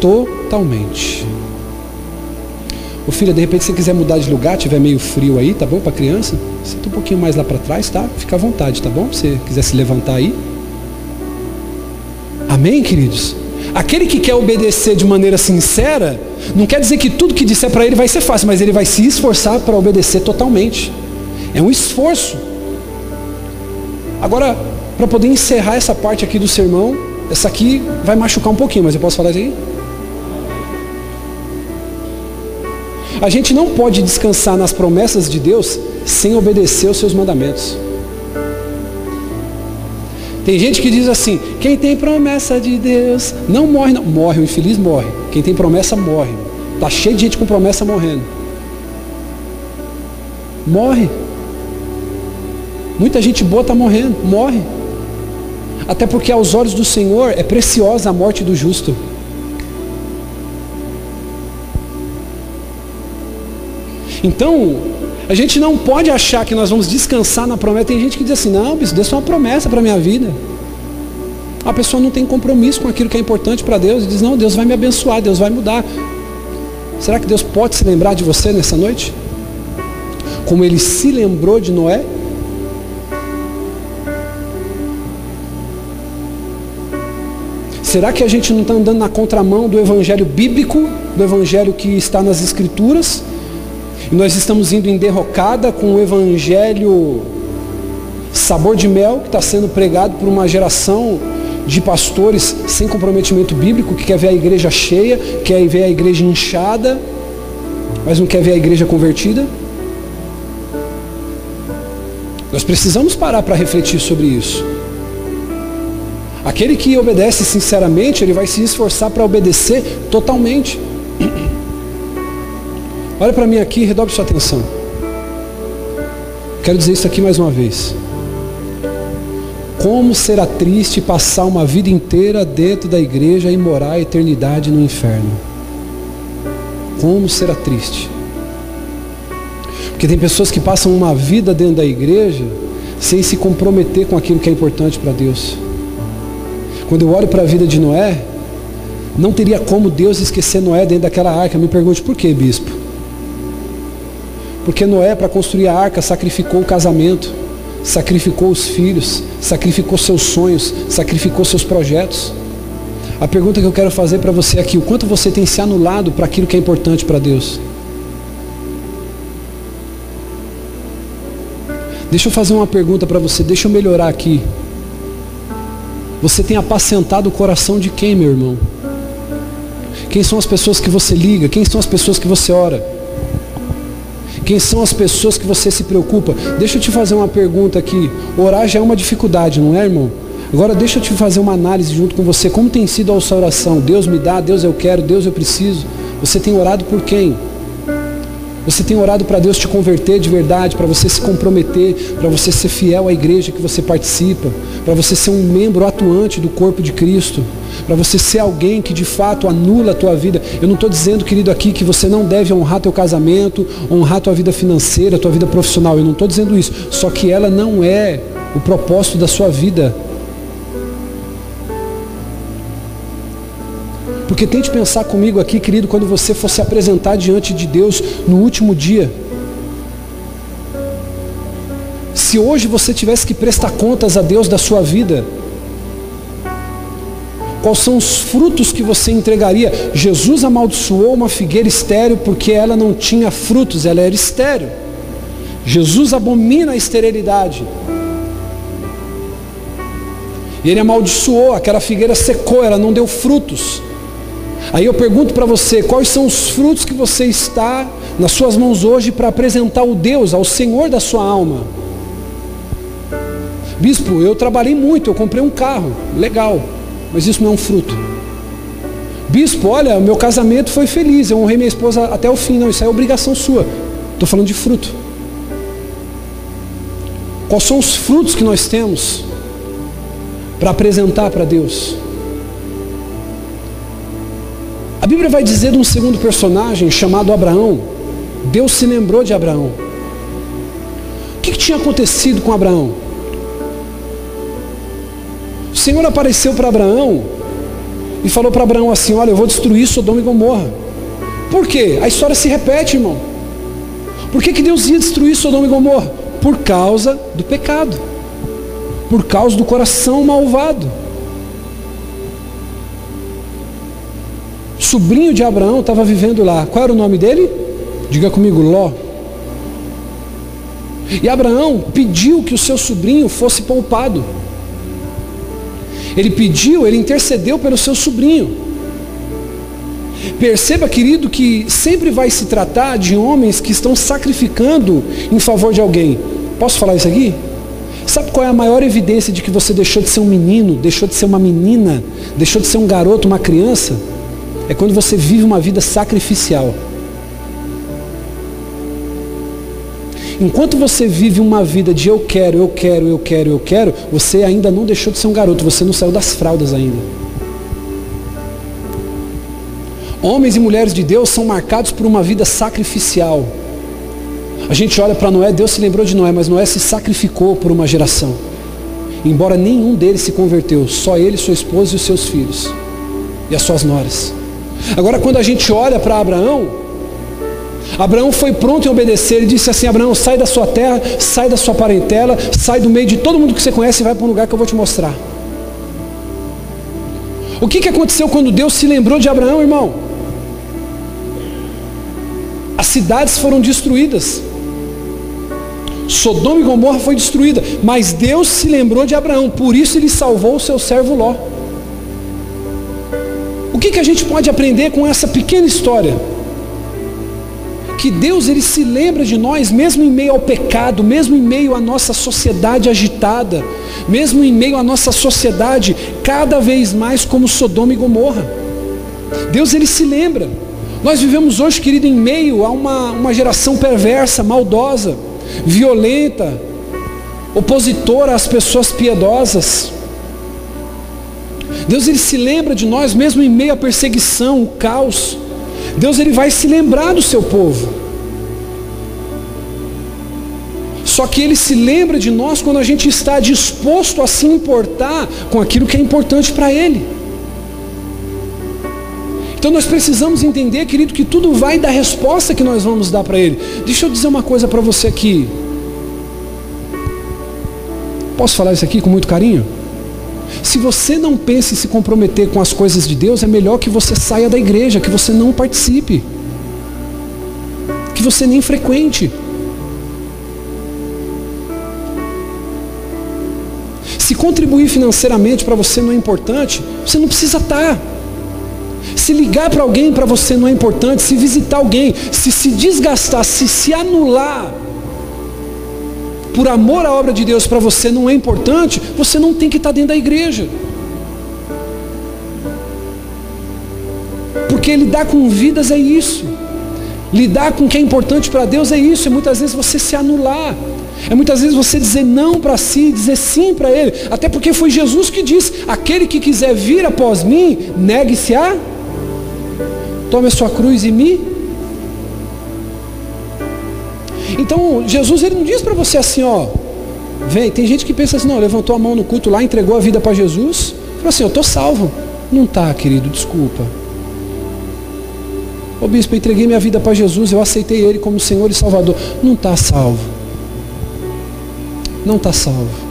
totalmente. Ô filha, de repente se você quiser mudar de lugar, tiver meio frio aí, tá bom para criança? Senta um pouquinho mais lá para trás, tá? Fica à vontade, tá bom? Se você quiser se levantar aí. Amém, queridos? Aquele que quer obedecer de maneira sincera, não quer dizer que tudo que disser para ele vai ser fácil, mas ele vai se esforçar para obedecer totalmente. É um esforço. Agora, para poder encerrar essa parte aqui do sermão, essa aqui vai machucar um pouquinho, mas eu posso falar assim? A gente não pode descansar nas promessas de Deus sem obedecer os seus mandamentos. Tem gente que diz assim: quem tem promessa de Deus não morre, não. Morre, o infeliz morre. Quem tem promessa morre. Está cheio de gente com promessa morrendo. Morre. Muita gente boa está morrendo, morre. Até porque aos olhos do Senhor é preciosa a morte do justo. Então, a gente não pode achar que nós vamos descansar na promessa. Tem gente que diz assim, não, bicho, Deus é uma promessa para a minha vida. A pessoa não tem compromisso com aquilo que é importante para Deus e diz, não, Deus vai me abençoar, Deus vai mudar. Será que Deus pode se lembrar de você nessa noite? Como ele se lembrou de Noé? Será que a gente não está andando na contramão do evangelho bíblico, do evangelho que está nas escrituras? E nós estamos indo em derrocada com o evangelho sabor de mel que está sendo pregado por uma geração de pastores sem comprometimento bíblico, que quer ver a igreja cheia, quer ver a igreja inchada, mas não quer ver a igreja convertida. Nós precisamos parar para refletir sobre isso. Aquele que obedece sinceramente, ele vai se esforçar para obedecer totalmente. Olha para mim aqui, redobre sua atenção. Quero dizer isso aqui mais uma vez. Como será triste passar uma vida inteira dentro da igreja e morar a eternidade no inferno? Como será triste? Porque tem pessoas que passam uma vida dentro da igreja sem se comprometer com aquilo que é importante para Deus. Quando eu olho para a vida de Noé, Não teria como Deus esquecer Noé dentro daquela arca. Me pergunte por quê, bispo? Porque Noé, para construir a arca, sacrificou o casamento, sacrificou os filhos, sacrificou seus sonhos, sacrificou seus projetos. A pergunta que eu quero fazer para você aqui, o quanto você tem se anulado para aquilo que é importante para Deus? Deixa eu fazer uma pergunta para você, deixa eu melhorar aqui. Você tem apacentado o coração de quem, meu irmão? Quem são as pessoas que você liga? Quem são as pessoas que você ora? Quem são as pessoas que você se preocupa? Deixa eu te fazer uma pergunta aqui. Orar já é uma dificuldade, não é, irmão? Agora deixa eu te fazer uma análise junto com você. Como tem sido a sua oração? Deus me dá, Deus eu quero, Deus eu preciso. Você tem orado por quem? Você tem orado para Deus te converter de verdade, para você se comprometer, para você ser fiel à igreja que você participa, para você ser um membro atuante do corpo de Cristo, para você ser alguém que de fato anula a tua vida. Eu não estou dizendo, querido, aqui que você não deve honrar teu casamento, honrar tua vida financeira, tua vida profissional. Eu não estou dizendo isso. Só que ela não é o propósito da sua vida. Porque tente pensar comigo aqui, querido, quando você for se apresentar diante de Deus no último dia. Se hoje você tivesse que prestar contas a Deus da sua vida, quais são os frutos que você entregaria? Jesus amaldiçoou uma figueira estéreo porque ela não tinha frutos, ela era estéreo. Jesus abomina a esterilidade. E ele amaldiçoou, aquela figueira secou, ela não deu frutos. Aí eu pergunto para você, quais são os frutos que você está nas suas mãos hoje para apresentar o Deus, ao Senhor da sua alma? Bispo, eu trabalhei muito, eu comprei um carro, legal, mas isso não é um fruto. Bispo, olha, meu casamento foi feliz, eu honrei minha esposa até o fim, não, isso é obrigação sua. Estou falando de fruto. Quais são os frutos que nós temos para apresentar para Deus? A Bíblia vai dizer de um segundo personagem chamado Abraão. Deus se lembrou de Abraão. O que, que tinha acontecido com Abraão? O Senhor apareceu para Abraão e falou para Abraão assim: Olha, eu vou destruir Sodoma e Gomorra. Por quê? A história se repete, irmão. Por que, que Deus ia destruir Sodoma e Gomorra? Por causa do pecado, por causa do coração malvado. Sobrinho de Abraão estava vivendo lá. Qual era o nome dele? Diga comigo, Ló. E Abraão pediu que o seu sobrinho fosse poupado. Ele pediu, ele intercedeu pelo seu sobrinho. Perceba, querido, que sempre vai se tratar de homens que estão sacrificando em favor de alguém. Posso falar isso aqui? Sabe qual é a maior evidência de que você deixou de ser um menino, deixou de ser uma menina, deixou de ser um garoto, uma criança? É quando você vive uma vida sacrificial. Enquanto você vive uma vida de eu quero, eu quero, eu quero, eu quero, você ainda não deixou de ser um garoto, você não saiu das fraldas ainda. Homens e mulheres de Deus são marcados por uma vida sacrificial. A gente olha para Noé, Deus se lembrou de Noé, mas Noé se sacrificou por uma geração. Embora nenhum deles se converteu, só ele, sua esposa e os seus filhos e as suas noras. Agora, quando a gente olha para Abraão, Abraão foi pronto em obedecer. Ele disse assim: Abraão, sai da sua terra, sai da sua parentela, sai do meio de todo mundo que você conhece e vai para um lugar que eu vou te mostrar. O que, que aconteceu quando Deus se lembrou de Abraão, irmão? As cidades foram destruídas. Sodoma e Gomorra foi destruída, mas Deus se lembrou de Abraão, por isso ele salvou o seu servo Ló. O que, que a gente pode aprender com essa pequena história? Que Deus ele se lembra de nós, mesmo em meio ao pecado, mesmo em meio à nossa sociedade agitada, mesmo em meio à nossa sociedade cada vez mais como Sodoma e Gomorra. Deus ele se lembra. Nós vivemos hoje, querido, em meio a uma, uma geração perversa, maldosa, violenta, opositora às pessoas piedosas. Deus ele se lembra de nós mesmo em meio à perseguição, o caos. Deus ele vai se lembrar do seu povo. Só que ele se lembra de nós quando a gente está disposto a se importar com aquilo que é importante para ele. Então nós precisamos entender, querido, que tudo vai da resposta que nós vamos dar para Ele. Deixa eu dizer uma coisa para você aqui. Posso falar isso aqui com muito carinho? Se você não pensa em se comprometer com as coisas de Deus, é melhor que você saia da igreja, que você não participe, que você nem frequente. Se contribuir financeiramente para você não é importante, você não precisa estar. Se ligar para alguém para você não é importante, se visitar alguém, se se desgastar, se se anular por amor à obra de Deus para você não é importante, você não tem que estar dentro da igreja. Porque lidar com vidas é isso. Lidar com o que é importante para Deus é isso. E muitas vezes você se anular. É muitas vezes você dizer não para si, dizer sim para Ele. Até porque foi Jesus que disse: aquele que quiser vir após mim, negue-se a, tome a sua cruz e me Então, Jesus ele não diz para você assim, ó, vem, tem gente que pensa assim, não, levantou a mão no culto lá, entregou a vida para Jesus, falou assim, eu estou salvo. Não está, querido, desculpa. Ô bispo, eu entreguei minha vida para Jesus, eu aceitei Ele como Senhor e Salvador. Não está salvo. Não está salvo.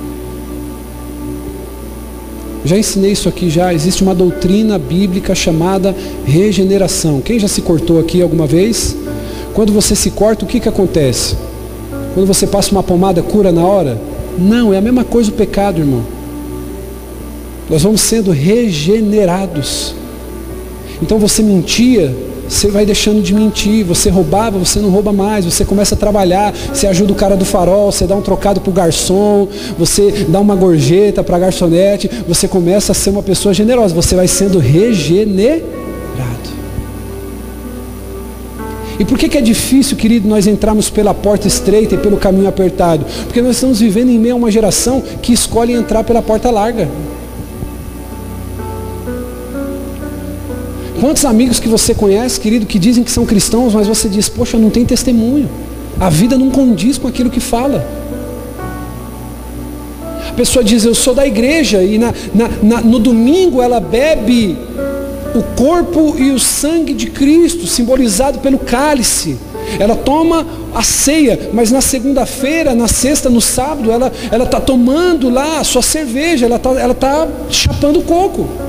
Já ensinei isso aqui já. Existe uma doutrina bíblica chamada regeneração. Quem já se cortou aqui alguma vez? Quando você se corta, o que, que acontece? Quando você passa uma pomada, cura na hora? Não, é a mesma coisa o pecado, irmão. Nós vamos sendo regenerados. Então você mentia, você vai deixando de mentir. Você roubava, você não rouba mais. Você começa a trabalhar, você ajuda o cara do farol, você dá um trocado para o garçom, você dá uma gorjeta para a garçonete. Você começa a ser uma pessoa generosa. Você vai sendo regenerado. E por que, que é difícil, querido, nós entrarmos pela porta estreita e pelo caminho apertado? Porque nós estamos vivendo em meio a uma geração que escolhe entrar pela porta larga. Quantos amigos que você conhece, querido, que dizem que são cristãos, mas você diz, poxa, não tem testemunho. A vida não condiz com aquilo que fala. A pessoa diz, eu sou da igreja, e na, na, na, no domingo ela bebe o corpo e o sangue de Cristo, simbolizado pelo cálice. Ela toma a ceia, mas na segunda-feira, na sexta, no sábado, ela está tomando lá a sua cerveja, ela está ela tá chapando coco.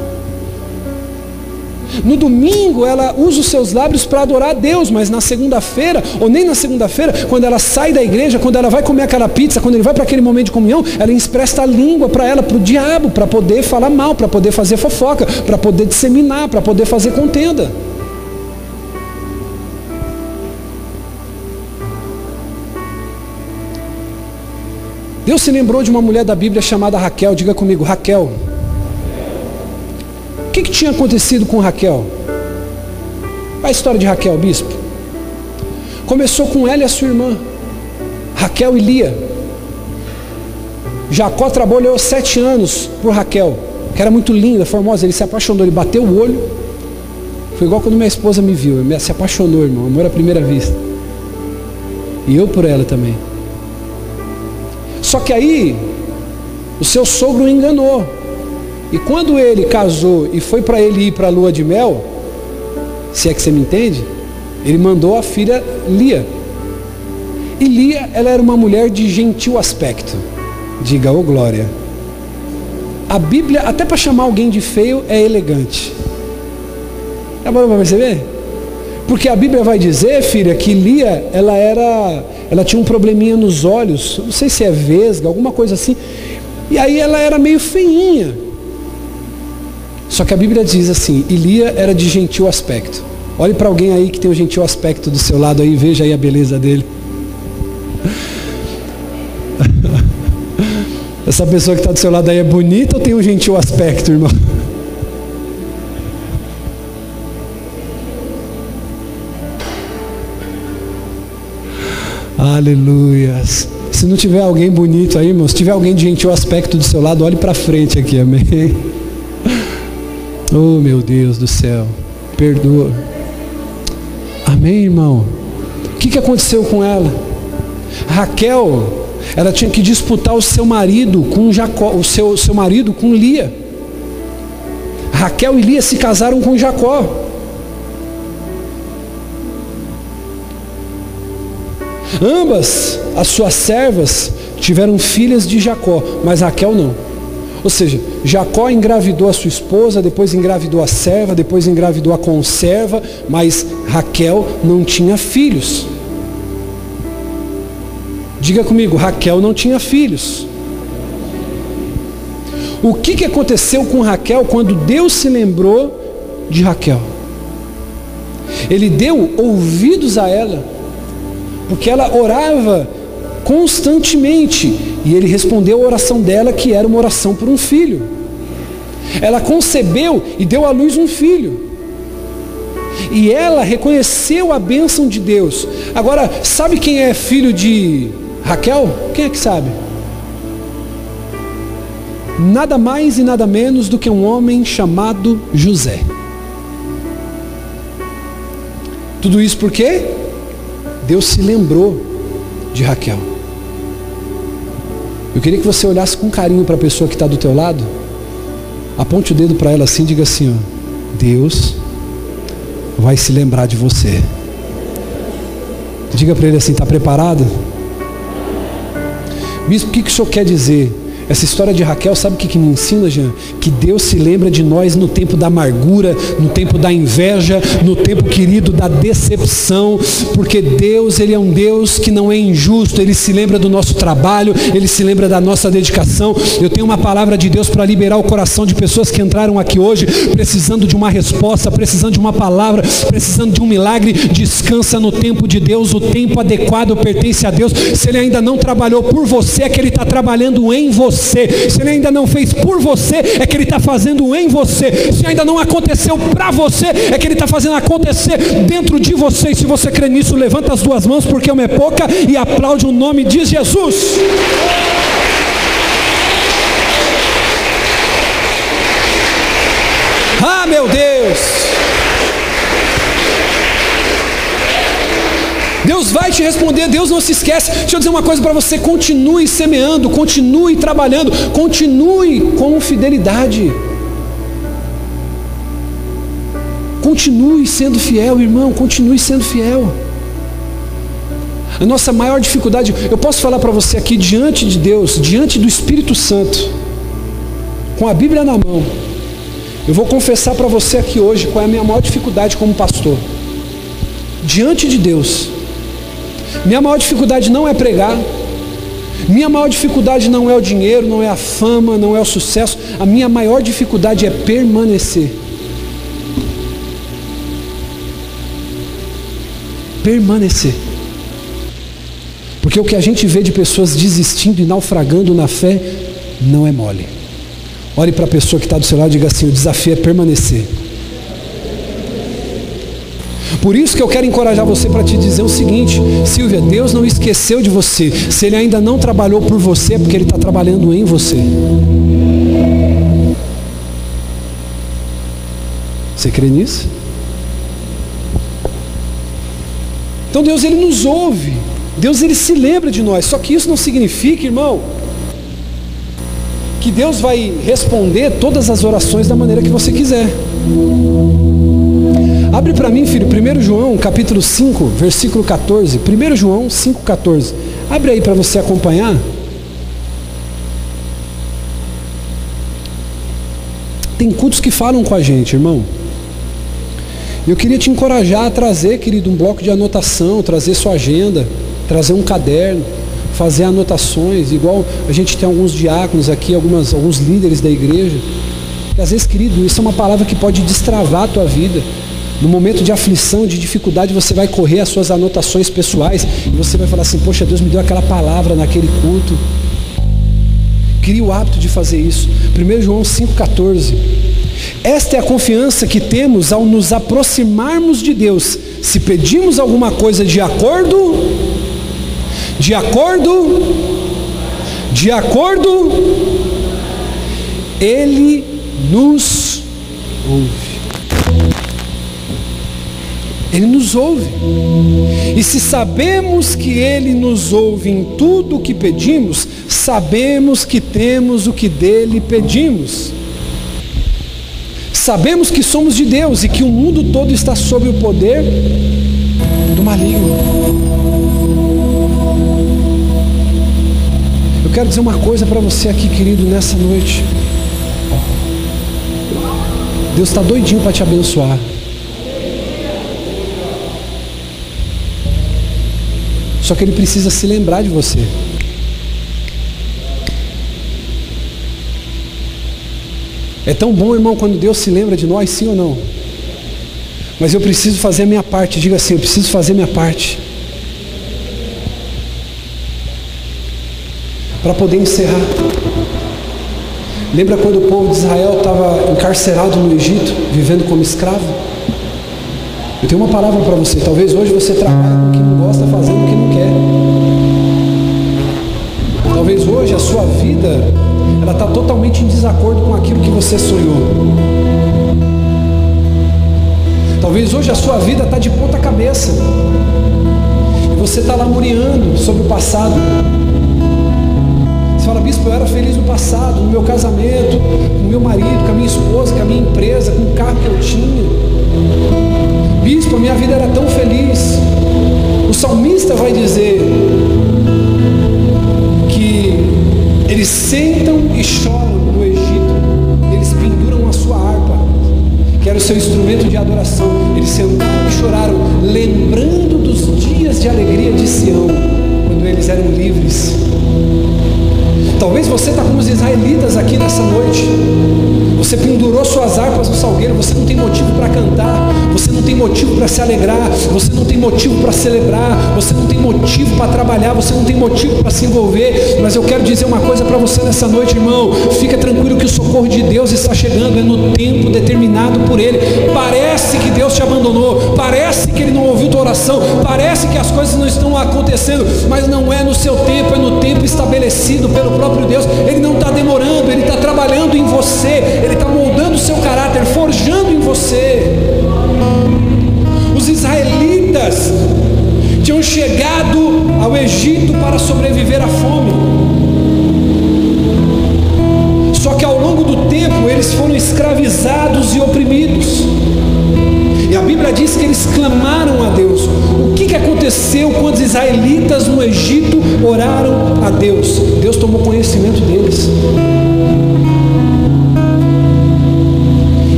No domingo ela usa os seus lábios para adorar a Deus, mas na segunda-feira, ou nem na segunda-feira, quando ela sai da igreja, quando ela vai comer aquela pizza, quando ele vai para aquele momento de comunhão, ela empresta a língua para ela, para o diabo, para poder falar mal, para poder fazer fofoca, para poder disseminar, para poder fazer contenda. Deus se lembrou de uma mulher da Bíblia chamada Raquel, diga comigo, Raquel que, que tinha acontecido com Raquel? A história de Raquel, bispo. Começou com ela e a sua irmã, Raquel e Lia. Jacó trabalhou sete anos por Raquel, que era muito linda, formosa. Ele se apaixonou, ele bateu o olho. Foi igual quando minha esposa me viu, ele se apaixonou, irmão, amor à primeira vista. E eu por ela também. Só que aí, o seu sogro enganou. E quando ele casou e foi para ele ir para a lua de mel, se é que você me entende, ele mandou a filha Lia. E Lia, ela era uma mulher de gentil aspecto. Diga, ô glória. A Bíblia, até para chamar alguém de feio, é elegante. É bom para perceber? Porque a Bíblia vai dizer, filha, que Lia, ela era, ela tinha um probleminha nos olhos, não sei se é vesga, alguma coisa assim. E aí ela era meio feinha. Só que a Bíblia diz assim: Elia era de gentil aspecto. Olhe para alguém aí que tem o gentil aspecto do seu lado aí, veja aí a beleza dele. *laughs* Essa pessoa que está do seu lado aí é bonita ou tem um gentil aspecto, irmão? *laughs* Aleluias. Se não tiver alguém bonito aí, irmão, se tiver alguém de gentil aspecto do seu lado, olhe para frente aqui, amém. Oh meu Deus do céu, perdoa. Amém, irmão? O que, que aconteceu com ela? Raquel, ela tinha que disputar o seu marido com Jacó, o seu, seu marido com Lia. Raquel e Lia se casaram com Jacó. Ambas as suas servas tiveram filhas de Jacó, mas Raquel não. Ou seja, Jacó engravidou a sua esposa, depois engravidou a serva, depois engravidou a conserva, mas Raquel não tinha filhos. Diga comigo, Raquel não tinha filhos. O que, que aconteceu com Raquel quando Deus se lembrou de Raquel? Ele deu ouvidos a ela, porque ela orava constantemente, e ele respondeu a oração dela, que era uma oração por um filho. Ela concebeu e deu à luz um filho. E ela reconheceu a bênção de Deus. Agora, sabe quem é filho de Raquel? Quem é que sabe? nada mais e nada menos do que um homem chamado José. Tudo isso por quê? Deus se lembrou de Raquel. Eu queria que você olhasse com carinho para a pessoa que está do teu lado. Aponte o dedo para ela assim e diga assim, ó, Deus vai se lembrar de você. Diga para ele assim, está preparado? Bispo, o que, que o senhor quer dizer? Essa história de Raquel, sabe o que, que me ensina, Jean? Que Deus se lembra de nós no tempo da amargura, no tempo da inveja, no tempo, querido, da decepção, porque Deus, Ele é um Deus que não é injusto, Ele se lembra do nosso trabalho, Ele se lembra da nossa dedicação. Eu tenho uma palavra de Deus para liberar o coração de pessoas que entraram aqui hoje, precisando de uma resposta, precisando de uma palavra, precisando de um milagre. Descansa no tempo de Deus, o tempo adequado pertence a Deus. Se Ele ainda não trabalhou por você, é que Ele está trabalhando em você você. Se ele ainda não fez por você, é que ele está fazendo em você. Se ainda não aconteceu para você, é que ele está fazendo acontecer dentro de você. E se você crê nisso, levanta as duas mãos, porque uma é pouca, e aplaude o nome de Jesus. Ah, meu Deus! Deus vai te responder, Deus não se esquece. Deixa eu dizer uma coisa para você: continue semeando, continue trabalhando, continue com fidelidade. Continue sendo fiel, irmão, continue sendo fiel. A nossa maior dificuldade, eu posso falar para você aqui diante de Deus, diante do Espírito Santo, com a Bíblia na mão. Eu vou confessar para você aqui hoje qual é a minha maior dificuldade como pastor. Diante de Deus, minha maior dificuldade não é pregar. Minha maior dificuldade não é o dinheiro, não é a fama, não é o sucesso. A minha maior dificuldade é permanecer. Permanecer. Porque o que a gente vê de pessoas desistindo e naufragando na fé não é mole. Olhe para a pessoa que está do seu lado e diga assim: o desafio é permanecer. Por isso que eu quero encorajar você para te dizer o seguinte, Silvia, Deus não esqueceu de você. Se Ele ainda não trabalhou por você, é porque Ele está trabalhando em você. Você crê nisso? Então Deus ele nos ouve. Deus ele se lembra de nós. Só que isso não significa, irmão, que Deus vai responder todas as orações da maneira que você quiser. Abre para mim, filho, 1 João, capítulo 5, versículo 14. 1 João 5, 14. Abre aí para você acompanhar. Tem cultos que falam com a gente, irmão. Eu queria te encorajar a trazer, querido, um bloco de anotação, trazer sua agenda, trazer um caderno, fazer anotações, igual a gente tem alguns diáconos aqui, algumas, alguns líderes da igreja. E às vezes, querido, isso é uma palavra que pode destravar a tua vida. No momento de aflição, de dificuldade, você vai correr as suas anotações pessoais e você vai falar assim: Poxa, Deus me deu aquela palavra naquele culto. Crie o hábito de fazer isso. 1 João 5,14. Esta é a confiança que temos ao nos aproximarmos de Deus. Se pedimos alguma coisa de acordo, de acordo, de acordo, Ele nos ouve. Ele nos ouve. E se sabemos que Ele nos ouve em tudo o que pedimos, sabemos que temos o que dele pedimos. Sabemos que somos de Deus e que o mundo todo está sob o poder do maligno. Eu quero dizer uma coisa para você aqui, querido, nessa noite. Deus está doidinho para te abençoar. Só que Ele precisa se lembrar de você. É tão bom, irmão, quando Deus se lembra de nós, sim ou não? Mas eu preciso fazer a minha parte. Diga assim: eu preciso fazer a minha parte. Para poder encerrar. Lembra quando o povo de Israel estava encarcerado no Egito, vivendo como escravo? Eu tenho uma palavra para você. Talvez hoje você trabalhe com o que não gosta, fazendo o que não quer. Talvez hoje a sua vida ela está totalmente em desacordo com aquilo que você sonhou. Talvez hoje a sua vida está de ponta cabeça. E você está lamuriando sobre o passado. Fala, bispo, eu era feliz no passado, no meu casamento, com meu marido, com a minha esposa, com a minha empresa, com o carro que eu tinha. Bispo, a minha vida era tão feliz. O salmista vai dizer que eles sentam e choram no Egito, eles penduram a sua harpa, que era o seu instrumento de adoração. Eles sentaram e choraram, lembrando dos dias de alegria de Sião, quando eles eram livres. Talvez você está como os israelitas aqui nessa noite. Você pendurou suas harpas no salgueiro, você não tem motivo para cantar, você não tem motivo para se alegrar, você não tem motivo para celebrar, você não tem motivo para trabalhar, você não tem motivo para se envolver. Mas eu quero dizer uma coisa para você nessa noite, irmão. Fica tranquilo que o socorro de Deus está chegando, é no tempo determinado por Ele. Parece que Deus te abandonou, parece que Ele não ouviu tua oração, parece que as coisas não estão acontecendo, mas não é no seu tempo, é no tempo estabelecido pelo próprio Deus. Ele não está demorando, Ele está trabalhando em você, Ele está moldando o seu caráter, forjando em você. Os israelitas tinham chegado ao Egito para sobreviver à fome. Só que ao longo do tempo eles foram escravizados e oprimidos. E a Bíblia diz que eles clamaram a Deus. O que, que aconteceu quando os israelitas no Egito oraram a Deus? Deus tomou conhecimento deles.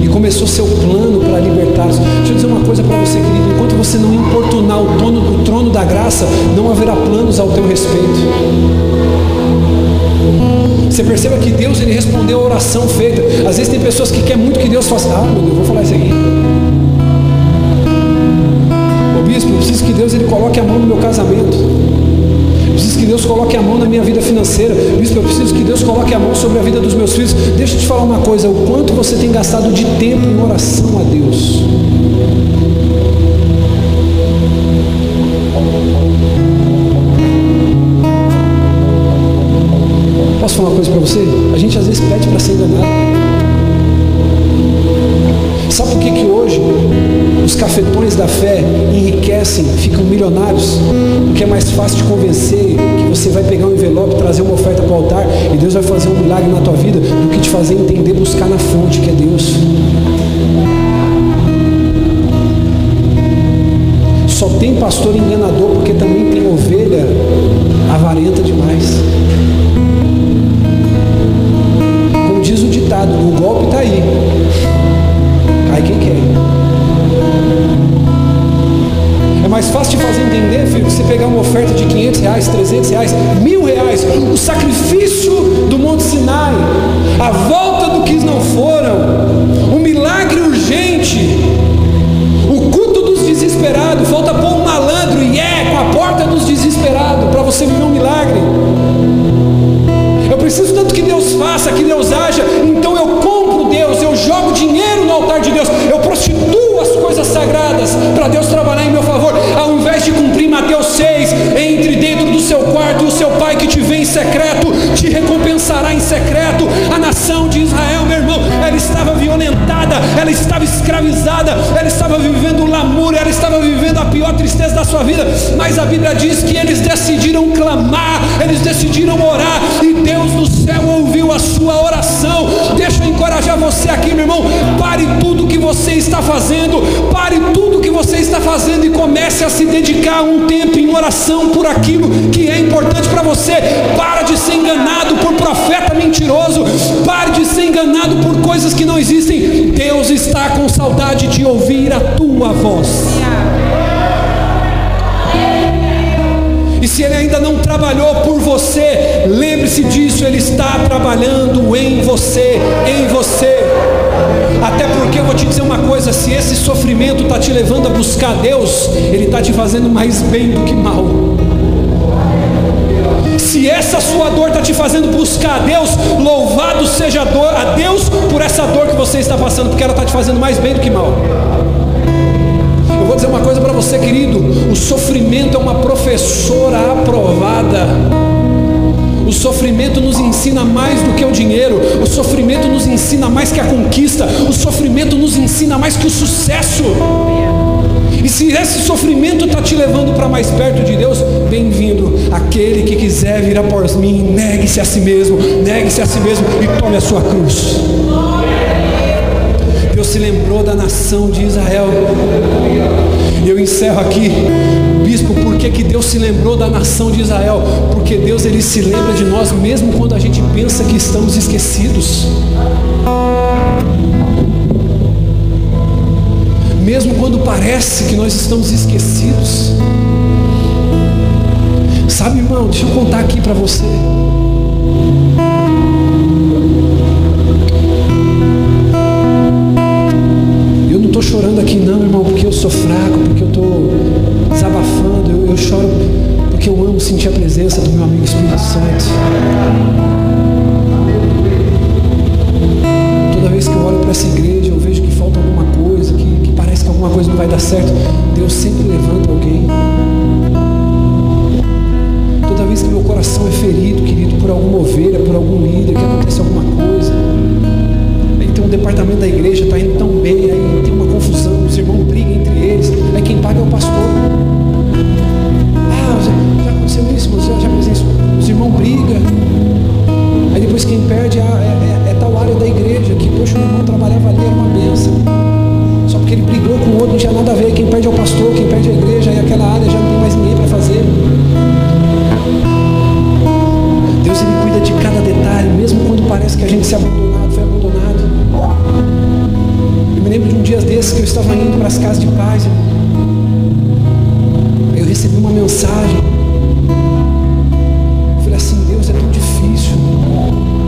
E começou seu plano para libertá-los. Deixa eu dizer uma coisa para você, querido. Enquanto você não importunar o trono, o trono da graça, não haverá planos ao teu respeito. Você perceba que Deus ele respondeu a oração feita. Às vezes tem pessoas que querem muito que Deus faça. Ah, meu Deus, vou falar isso aqui. Ô bispo, eu preciso que Deus ele coloque a mão no meu casamento. Preciso que Deus coloque a mão na minha vida financeira. Bispo, eu preciso que Deus coloque a mão sobre a vida dos meus filhos. Deixa eu te falar uma coisa: o quanto você tem gastado de tempo em oração a Deus. Posso falar uma coisa para você? A gente às vezes pede para ser enganado. Sabe por que, que hoje os cafetões da fé enriquecem, ficam milionários? Porque é mais fácil de convencer que você vai pegar um envelope, trazer uma oferta para o altar e Deus vai fazer um milagre na tua vida do que te fazer entender, buscar na fonte que é Deus. Só tem pastor enganador porque também tem ovelha avarenta demais. Como diz o ditado, o golpe está aí. Quem quer. É mais fácil de fazer entender, filho, que você pegar uma oferta de 500 reais, 300 reais, mil reais, o sacrifício do Monte Sinai, a volta do que não foram, o milagre urgente, o culto dos desesperados, falta pôr um malandro e é com a porta dos desesperados para você viver um milagre. Eu preciso tanto que Deus faça, que Deus haja, então para Deus trabalhar em meu favor, ao invés de cumprir Mateus 6, entre dentro do seu quarto, o seu pai que te vê em secreto te recompensará em secreto. A nação de Israel, meu irmão, ela estava violentada, ela estava escravizada, ela estava vivendo lamúria, ela estava vivendo a pior tristeza da sua vida, mas a Bíblia diz que eles decidiram clamar, eles decidiram orar e Deus do céu ouviu a sua oração. Deixa eu encorajar você aqui, meu irmão. Pare tudo que você está fazendo, pare tudo você está fazendo e comece a se dedicar um tempo em oração por aquilo que é importante para você. Para de ser enganado por profeta mentiroso. Pare de ser enganado por coisas que não existem. Deus está com saudade de ouvir a tua voz. Se ele ainda não trabalhou por você, lembre-se disso, ele está trabalhando em você, em você. Até porque eu vou te dizer uma coisa: se esse sofrimento está te levando a buscar Deus, Ele está te fazendo mais bem do que mal. Se essa sua dor está te fazendo buscar a Deus, louvado seja a, dor, a Deus por essa dor que você está passando, porque ela está te fazendo mais bem do que mal. Dizer uma coisa para você, querido: o sofrimento é uma professora aprovada. O sofrimento nos ensina mais do que o dinheiro, o sofrimento nos ensina mais que a conquista, o sofrimento nos ensina mais que o sucesso. E se esse sofrimento está te levando para mais perto de Deus, bem-vindo. Aquele que quiser vir após mim, negue-se a si mesmo, negue-se a si mesmo e tome a sua cruz. Se lembrou da nação de Israel. Eu encerro aqui, bispo, por que, que Deus se lembrou da nação de Israel? Porque Deus ele se lembra de nós mesmo quando a gente pensa que estamos esquecidos. Mesmo quando parece que nós estamos esquecidos. Sabe, irmão, deixa eu contar aqui para você. Estou chorando aqui não, irmão, porque eu sou fraco, porque eu estou desabafando, eu, eu choro porque eu amo sentir a presença do meu amigo Espírito Santo. Toda vez que eu olho para essa igreja, eu vejo que falta alguma coisa, que, que parece que alguma coisa não vai dar certo. Deus sempre levanta alguém. Toda vez que meu coração é ferido, querido, por alguma ovelha, por algum líder, que acontece alguma coisa departamento da igreja está indo tão bem, aí tem uma confusão, os irmãos brigam entre eles, aí quem paga é o pastor. Ah, já, já aconteceu isso, já, já isso. Os irmãos brigam, aí depois quem perde é, é, é, é, tal área da igreja, que poxa, o irmão trabalhava ali, era uma benção. Só porque ele brigou com o outro, não tinha nada a ver, quem perde é o pastor, quem perde é a igreja, aí aquela área já não tem mais ninguém para fazer. Deus ele cuida de cada detalhe, mesmo quando parece que a gente se abandonado, foi abandonado. Lembro de um dia desses que eu estava indo para as casas de paz. Eu recebi uma mensagem. Eu falei assim, Deus é tão difícil.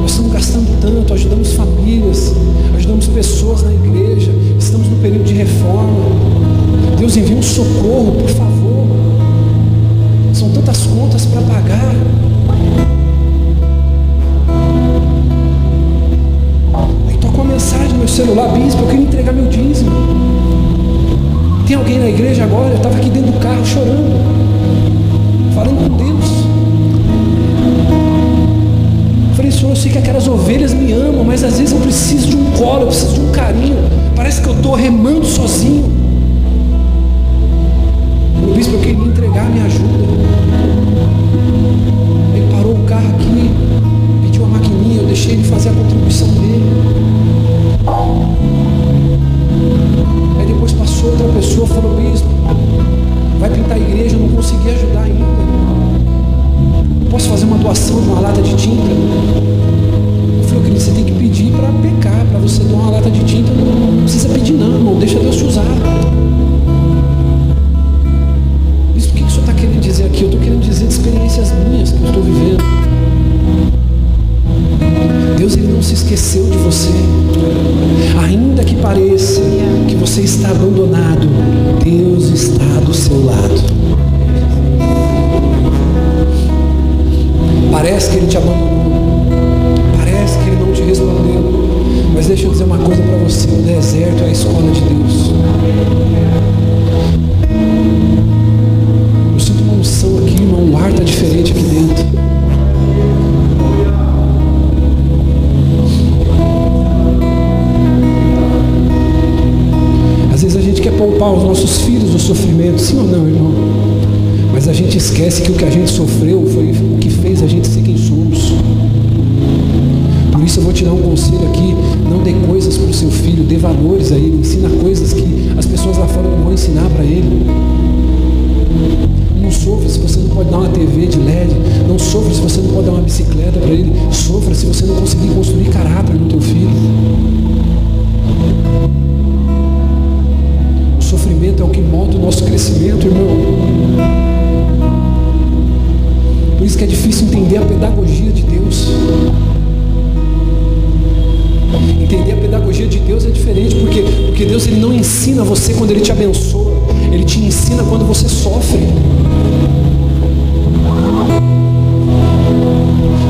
Nós estamos gastando tanto, ajudamos famílias, ajudamos pessoas na igreja, estamos no período de reforma. Deus envia um socorro, por favor. Preciso de um colo, eu preciso de um carinho. Parece que eu estou remando sozinho. O bispo, eu queria entregar minha ajuda. Ele parou o carro aqui, pediu a maquininha, eu deixei ele fazer a contribuição dele. Aí depois passou outra pessoa, falou, bispo, vai pintar a igreja, eu não consegui ajudar ainda. Posso fazer uma doação de uma lata de tinta? Para pecar, para você doar uma lata de tinta, não precisa pedir não, irmão, deixa Deus te usar. Isso o que o senhor está querendo dizer aqui? Eu estou querendo dizer de experiências minhas que eu estou vivendo. Deus ele não se esqueceu de você. Ainda que pareça que você está abandonado, Deus está do seu lado. Parece que ele te abandonou. Deixa eu dizer uma coisa para você: o deserto é a escola de Deus. Eu sinto uma unção aqui, irmão. O ar está diferente aqui dentro. poupar os nossos filhos do sofrimento, sim ou não, irmão? Mas a gente esquece que o que a gente sofreu foi o que fez a gente ser quem somos. Isso eu vou te dar um conselho aqui. Não dê coisas para o seu filho, dê valores a ele, ensina coisas que as pessoas lá fora não vão ensinar para ele. Não sofra se você não pode dar uma TV de LED. Não sofra se você não pode dar uma bicicleta para ele. Sofra se você não conseguir construir caráter no teu filho. O sofrimento é o que molda o nosso crescimento, irmão. Por isso que é difícil entender a pedagogia de Deus. Entender a pedagogia de Deus é diferente, porque, porque Deus ele não ensina você quando Ele te abençoa, Ele te ensina quando você sofre.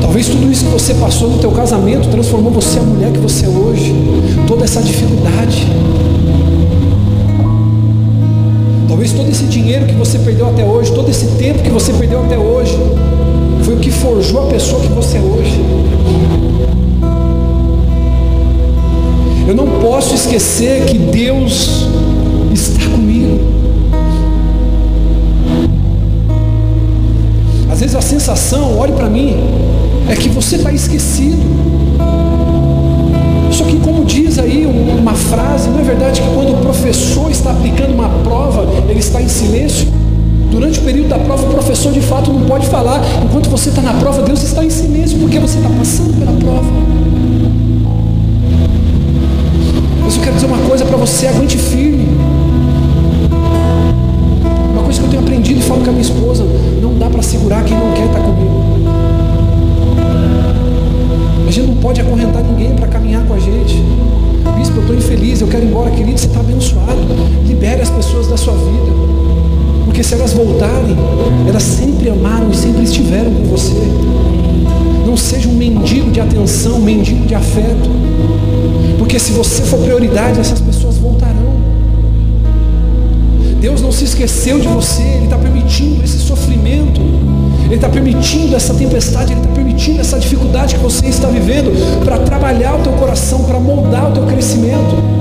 Talvez tudo isso que você passou no teu casamento transformou você a mulher que você é hoje. Toda essa dificuldade. Talvez todo esse dinheiro que você perdeu até hoje, todo esse tempo que você perdeu até hoje, foi o que forjou a pessoa que você é hoje. Eu não posso esquecer que Deus está comigo. Às vezes a sensação, olhe para mim, é que você está esquecido. Só que, como diz aí uma frase, não é verdade que quando o professor está aplicando uma prova, ele está em silêncio? Durante o período da prova, o professor de fato não pode falar. Enquanto você está na prova, Deus está em silêncio, porque você está passando pela prova. Mas eu quero dizer uma coisa para você, aguente firme. Uma coisa que eu tenho aprendido e falo com a minha esposa, não dá para segurar quem não quer estar comigo. A gente não pode acorrentar ninguém para caminhar com a gente. Bispo, eu estou infeliz, eu quero ir embora, querido, você está abençoado. Libere as pessoas da sua vida. Porque se elas voltarem, elas sempre amaram e sempre estiveram com você. Não seja um mendigo de atenção, um mendigo de afeto. Porque se você for prioridade, essas pessoas voltarão. Deus não se esqueceu de você, Ele está permitindo esse sofrimento, Ele está permitindo essa tempestade, Ele está permitindo essa dificuldade que você está vivendo para trabalhar o teu coração, para moldar o teu crescimento.